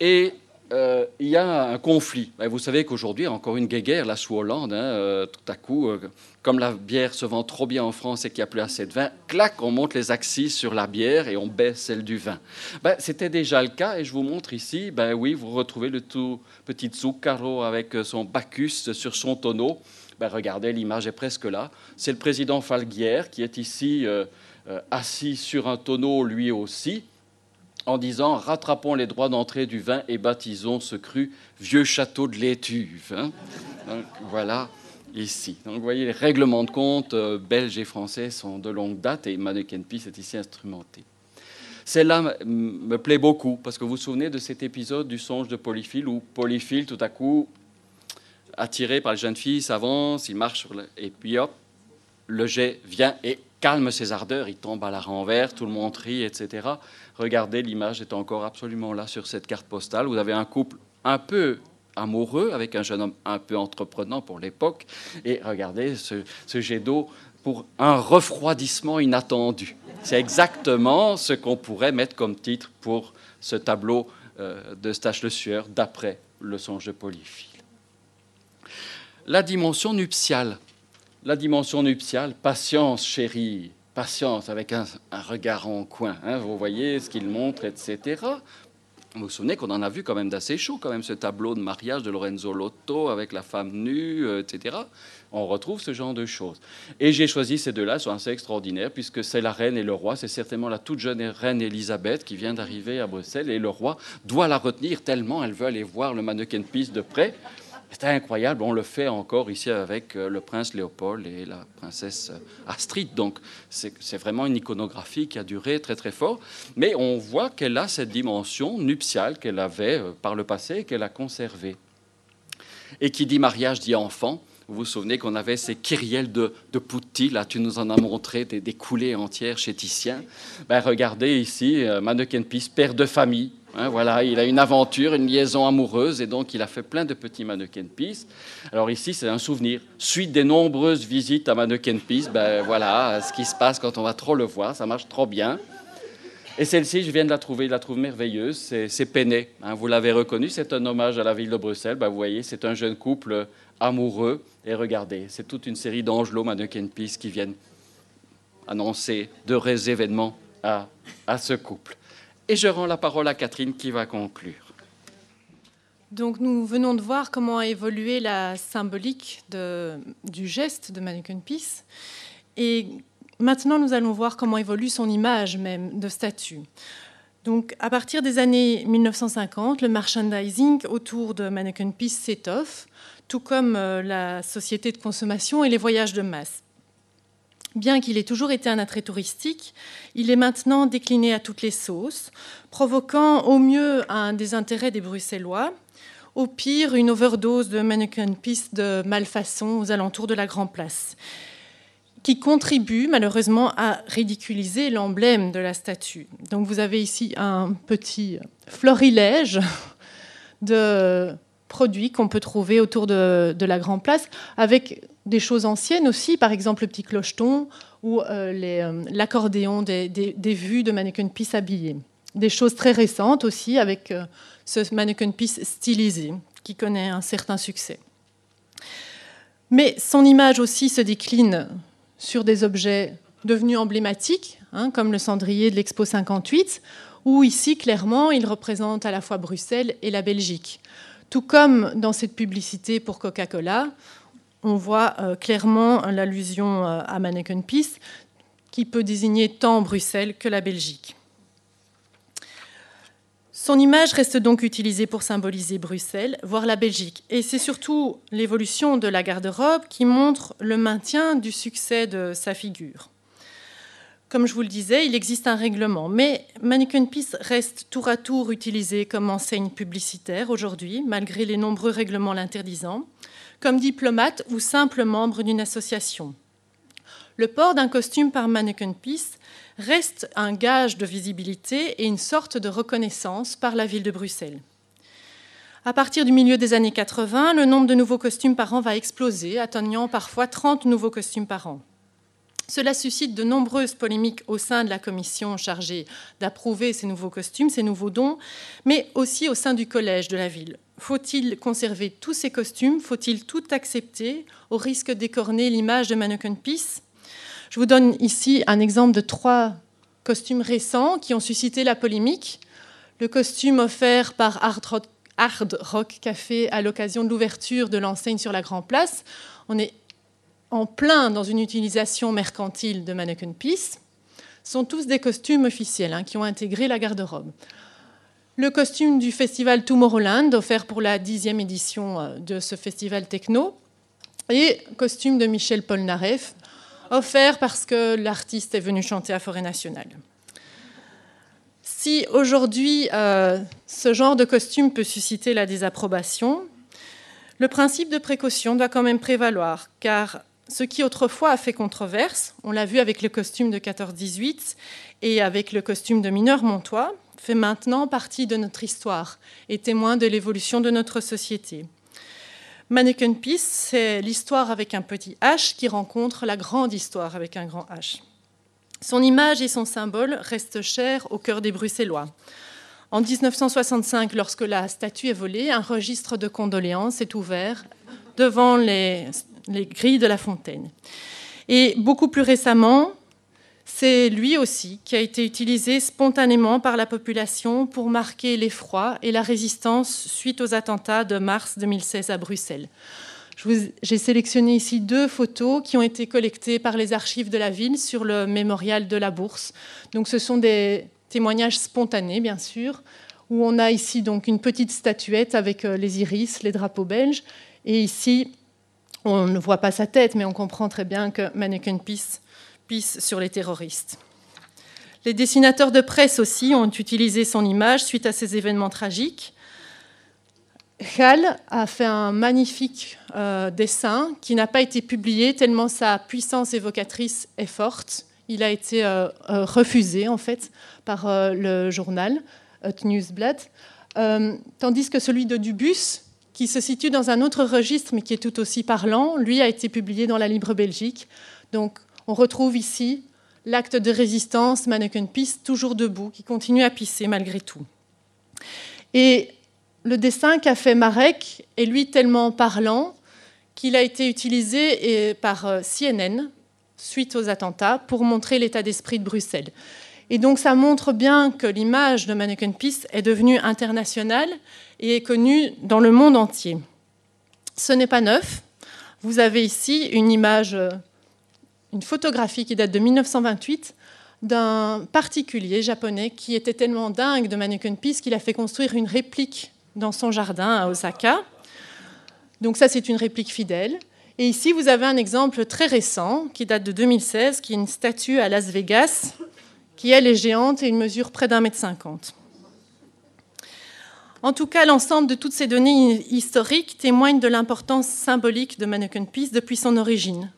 Et euh, il y a un conflit. Ben, vous savez qu'aujourd'hui, encore une guerre là sous Hollande, hein, euh, tout à coup, euh, comme la bière se vend trop bien en France et qu'il n'y a plus assez de vin, clac, on monte les axes sur la bière et on baisse celle du vin. Ben, C'était déjà le cas et je vous montre ici, ben oui, vous retrouvez le tout petit Zuccaro avec son Bacchus sur son tonneau. Ben, regardez, l'image est presque là. C'est le président Falguière qui est ici assis sur un tonneau lui aussi en disant rattrapons les droits d'entrée du vin et baptisons ce cru vieux château de l'Étuve. Hein. voilà ici. Donc vous voyez, les règlements de compte euh, belges et français sont de longue date et Manneken Pis est ici instrumenté. Celle-là me plaît beaucoup parce que vous vous souvenez de cet épisode du songe de Polyphile où Polyphile, tout à coup, attiré par les jeunes filles, s'avance, il marche et puis hop, le jet vient et calme ses ardeurs, il tombe à la renvers, tout le monde rit, etc. Regardez, l'image est encore absolument là sur cette carte postale. Vous avez un couple un peu amoureux avec un jeune homme un peu entreprenant pour l'époque. Et regardez ce, jet d'eau pour un refroidissement inattendu. C'est exactement ce qu'on pourrait mettre comme titre pour ce tableau euh, de Stache Le Sueur d'après le songe de Polyphile. La dimension nuptiale. La dimension nuptiale, patience chérie, patience, avec un, regard en coin. Hein, vous voyez ce qu'il montre, etc. Vous vous souvenez qu'on en a vu quand même d'assez chaud, quand même, ce tableau de mariage de Lorenzo Lotto avec la femme nue, euh, etc. On retrouve ce genre de choses. Et j'ai choisi ces deux-là, sont assez extraordinaires, puisque c'est la reine et le roi. C'est certainement la toute jeune reine Elisabeth qui vient d'arriver à Bruxelles, et le roi doit la retenir tellement elle veut aller voir le mannequin piste de près. C'est incroyable, on le fait encore ici avec euh, le prince Léopold et la princesse euh, Astrid. Donc c'est vraiment une iconographie qui a duré très très fort. Mais on voit qu'elle a cette dimension nuptiale qu'elle avait euh, par le passé et qu'elle a conservée. Et qui dit mariage dit enfant. Vous vous souvenez qu'on avait ces kyrielles de, de là tu nous en as montré des, coulées entières chez Titien. Ben, regardez ici, Mannequin Peace, père de famille, Hein, voilà, il a une aventure, une liaison amoureuse, et donc il a fait plein de petits mannequin peace. Alors ici, c'est un souvenir. Suite des nombreuses visites à mannequin peace, ben voilà, ce qui se passe quand on va trop le voir, ça marche trop bien. Et celle-ci, je viens de la trouver, je la trouve merveilleuse, c'est Péné. Hein, vous l'avez reconnu, c'est un hommage à la ville de Bruxelles. Ben, vous voyez, c'est un jeune couple amoureux. Et regardez, c'est toute une série d'angelots mannequin peace qui viennent annoncer de événements à, à ce couple. Et je rends la parole à Catherine qui va conclure. Donc nous venons de voir comment a évolué la symbolique du geste de Mannequin Peace. Et maintenant, nous allons voir comment évolue son image même de statue. Donc, à partir des années 1950, le merchandising autour de Mannequin Peace s'étoffe, tout comme euh, la société de consommation et les voyages de masse. Bien qu'il ait toujours été un attrait touristique, il est maintenant décliné à toutes les sauces, provoquant au mieux un désintérêt des Bruxellois, au pire une overdose de mannequin piste de malfaçon aux alentours de la Grand Place, qui contribue malheureusement à ridiculiser l'emblème de la statue. Donc vous avez ici un petit florilège de produits qu'on peut trouver autour de, la Grand Place, avec des choses anciennes aussi, par exemple le petit clocheton ou euh, euh, l'accordéon des, vues de mannequin piece habillés. Des choses très récentes aussi, avec euh, ce mannequin piece stylisé, qui connaît un certain succès. Mais son image aussi se décline sur des objets devenus emblématiques, hein, comme le cendrier de l'Expo 58, où ici, clairement, il représente à la fois Bruxelles et la Belgique. Tout comme dans cette publicité pour Coca-Cola, on voit euh, clairement l'allusion euh, à Mannequin Peace, qui peut désigner tant Bruxelles que la Belgique. Son image reste donc utilisée pour symboliser Bruxelles, voire la Belgique. Et c'est surtout l'évolution de la garde-robe qui montre le maintien du succès de sa figure. Comme je vous le disais, il existe un règlement, mais Mannequin Peace reste tour à tour utilisé comme enseigne publicitaire aujourd'hui, malgré les nombreux règlements l'interdisant, comme diplomate ou simple membre d'une association. Le port d'un costume par Mannequin Peace reste un gage de visibilité et une sorte de reconnaissance par la ville de Bruxelles. À partir du milieu des années 80, le nombre de nouveaux costumes par an va exploser, atteignant parfois 30 nouveaux costumes par an. Cela suscite de nombreuses polémiques au sein de la commission chargée d'approuver ces nouveaux costumes, ces nouveaux dons, mais aussi au sein du collège de la ville. Faut-il conserver tous ces costumes? Faut-il tout accepter au risque d'écorner l'image de Mannequin Peace? Je vous donne ici un exemple de trois costumes récents qui ont suscité la polémique. Le costume offert par Hard Rock, Café à l'occasion de l'ouverture de l'enseigne sur la Grand Place. On est en plein dans une utilisation mercantile de Mannequin Peace, sont tous des costumes officiels hein, qui ont intégré la garde-robe. Le costume du festival Tomorrowland, offert pour la dixième édition euh, de ce festival techno, et costume de Michel Polnareff, offert parce que l'artiste est venu chanter à Forêt Nationale. Si aujourd'hui euh, ce genre de costume peut susciter la désapprobation, le principe de précaution doit quand même prévaloir, car ce qui autrefois a fait controverse, on l'a vu avec le costume de 14-18 et avec le costume de mineur montois, fait maintenant partie de notre histoire et témoin de l'évolution de notre société. Mannequin Peace, c'est l'histoire avec un petit H qui rencontre la grande histoire avec un grand H. Son image et son symbole restent chers au cœur des Bruxellois. En 1965, lorsque la statue est volée, un registre de condoléances est ouvert devant les les grilles de la fontaine. Et beaucoup plus récemment, c'est lui aussi qui a été utilisé spontanément par la population pour marquer l'effroi et la résistance suite aux attentats de mars 2016 à Bruxelles. J'ai sélectionné ici deux photos qui ont été collectées par les archives de la ville sur le mémorial de la Bourse. Donc ce sont des témoignages spontanés, bien sûr, où on a ici donc une petite statuette avec euh, les iris, les drapeaux belges, et ici on ne voit pas sa tête, mais on comprend très bien que Mannequin Peace pisse sur les terroristes. Les dessinateurs de presse aussi ont utilisé son image suite à ces événements tragiques. Hall a fait un magnifique euh, dessin qui n'a pas été publié tellement sa puissance évocatrice est forte. Il a été euh, euh, refusé en fait par le journal Hot Newsblad, tandis que celui de Dubus qui se situe dans un autre registre, mais qui est tout aussi parlant. Lui a été publié dans la Libre Belgique. Donc, on retrouve ici l'acte de résistance, Mannequin Peace, toujours debout, qui continue à pisser malgré tout. Et le dessin qu'a fait Marek est lui tellement parlant qu'il a été utilisé par euh, CNN suite aux attentats pour montrer l'état d'esprit de Bruxelles. Et donc ça montre bien que l'image de Mannequin Peace est devenue internationale et est connue dans le monde entier. Ce n'est pas neuf. Vous avez ici une image, une photographie qui date de 1928 d'un particulier japonais qui était tellement dingue de Mannequin Peace qu'il a fait construire une réplique dans son jardin à Osaka. Donc ça, c'est une réplique fidèle. Et ici, vous avez un exemple très récent qui date de 2016, qui est une statue à Las Vegas qui elle est géante et mesure près d'un mètre cinquante. En tout cas, l'ensemble de toutes ces données historiques témoigne de l'importance symbolique de Mannequin Peace depuis son origine.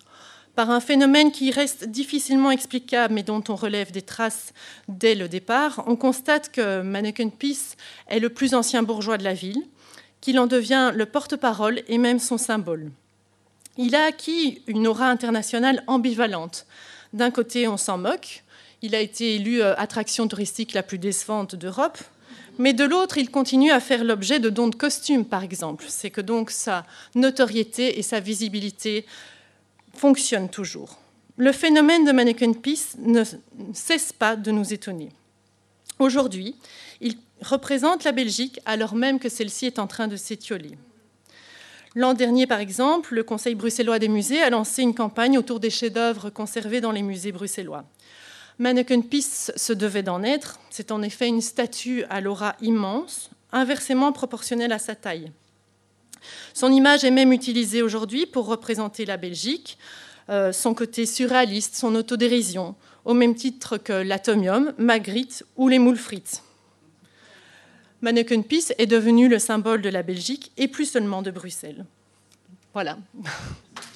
Par un phénomène qui reste difficilement explicable mais dont on relève des traces dès le départ, on constate que Mannequin Peace est le plus ancien bourgeois de la ville, qu'il en devient le porte-parole et même son symbole. Il a acquis une aura internationale ambivalente. D'un côté, on s'en moque, il a été élu euh, attraction touristique la plus décevante d'Europe. Mais de l'autre, il continue à faire l'objet de dons de costumes, par exemple. C'est que donc sa notoriété et sa visibilité fonctionnent toujours. Le phénomène de Mannequin Peace ne cesse pas de nous étonner. Aujourd'hui, il représente la Belgique alors même que celle-ci est en train de s'étioler. L'an dernier, par exemple, le Conseil bruxellois des musées a lancé une campagne autour des chefs-d'œuvre conservés dans les musées bruxellois. Mannequin Peace se devait d'en être. C'est en effet une statue à l'aura immense, inversement proportionnelle à sa taille. Son image est même utilisée aujourd'hui pour représenter la Belgique, euh, son côté surréaliste, son autodérision, au même titre que l'atomium, Magritte ou les moules frites. Mannequin Peace est devenu le symbole de la Belgique et plus seulement de Bruxelles. Voilà. [LAUGHS]